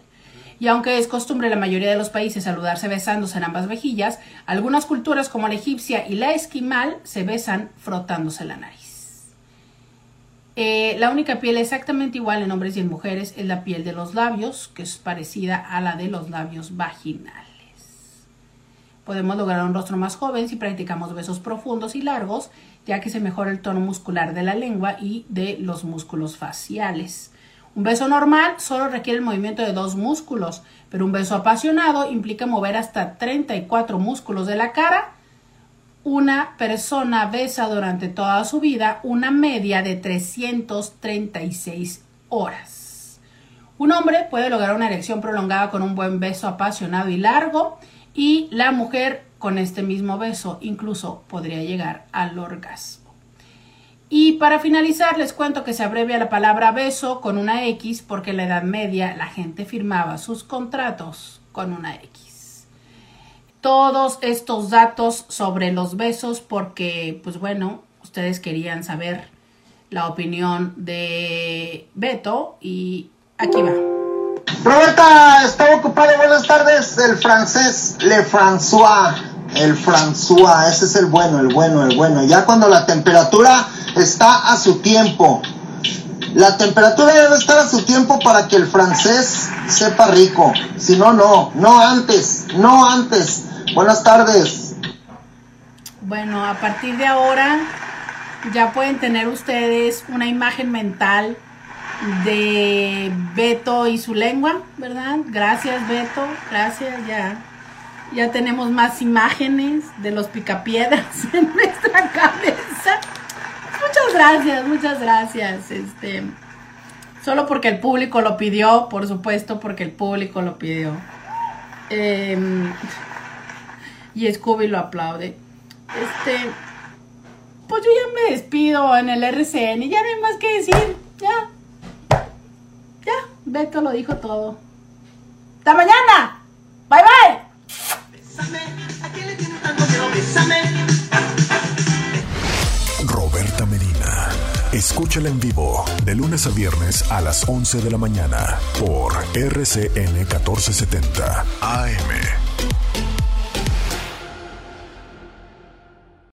Y aunque es costumbre en la mayoría de los países saludarse besándose en ambas mejillas, algunas culturas como la egipcia y la esquimal se besan frotándose la nariz. Eh, la única piel exactamente igual en hombres y en mujeres es la piel de los labios, que es parecida a la de los labios vaginales. Podemos lograr un rostro más joven si practicamos besos profundos y largos, ya que se mejora el tono muscular de la lengua y de los músculos faciales. Un beso normal solo requiere el movimiento de dos músculos, pero un beso apasionado implica mover hasta 34 músculos de la cara. Una persona besa durante toda su vida una media de 336 horas. Un hombre puede lograr una erección prolongada con un buen beso apasionado y largo y la mujer con este mismo beso incluso podría llegar al orgasmo. Y para finalizar, les cuento que se abrevia la palabra beso con una X porque en la Edad Media la gente firmaba sus contratos con una X. Todos estos datos sobre los besos porque, pues bueno, ustedes querían saber la opinión de Beto y aquí va. Roberta, estaba ocupado. Buenas tardes. El francés, Le François. El François, ese es el bueno, el bueno, el bueno. Ya cuando la temperatura está a su tiempo. La temperatura debe estar a su tiempo para que el francés sepa rico. Si no, no. No antes. No antes. Buenas tardes. Bueno, a partir de ahora ya pueden tener ustedes una imagen mental de Beto y su lengua, ¿verdad? Gracias, Beto. Gracias, ya. Ya tenemos más imágenes de los picapiedras en nuestra cabeza. Muchas gracias, muchas gracias. Este, solo porque el público lo pidió, por supuesto, porque el público lo pidió. Em, y Scooby lo aplaude. Este, pues yo ya me despido en el RCN, ya no hay más que decir, ya. Ya, Beto lo dijo todo. ¡Hasta mañana! ¡Bye, bye! Roberta Medina. Escúchala en vivo de lunes a viernes a las 11 de la mañana por RCN 1470 AM.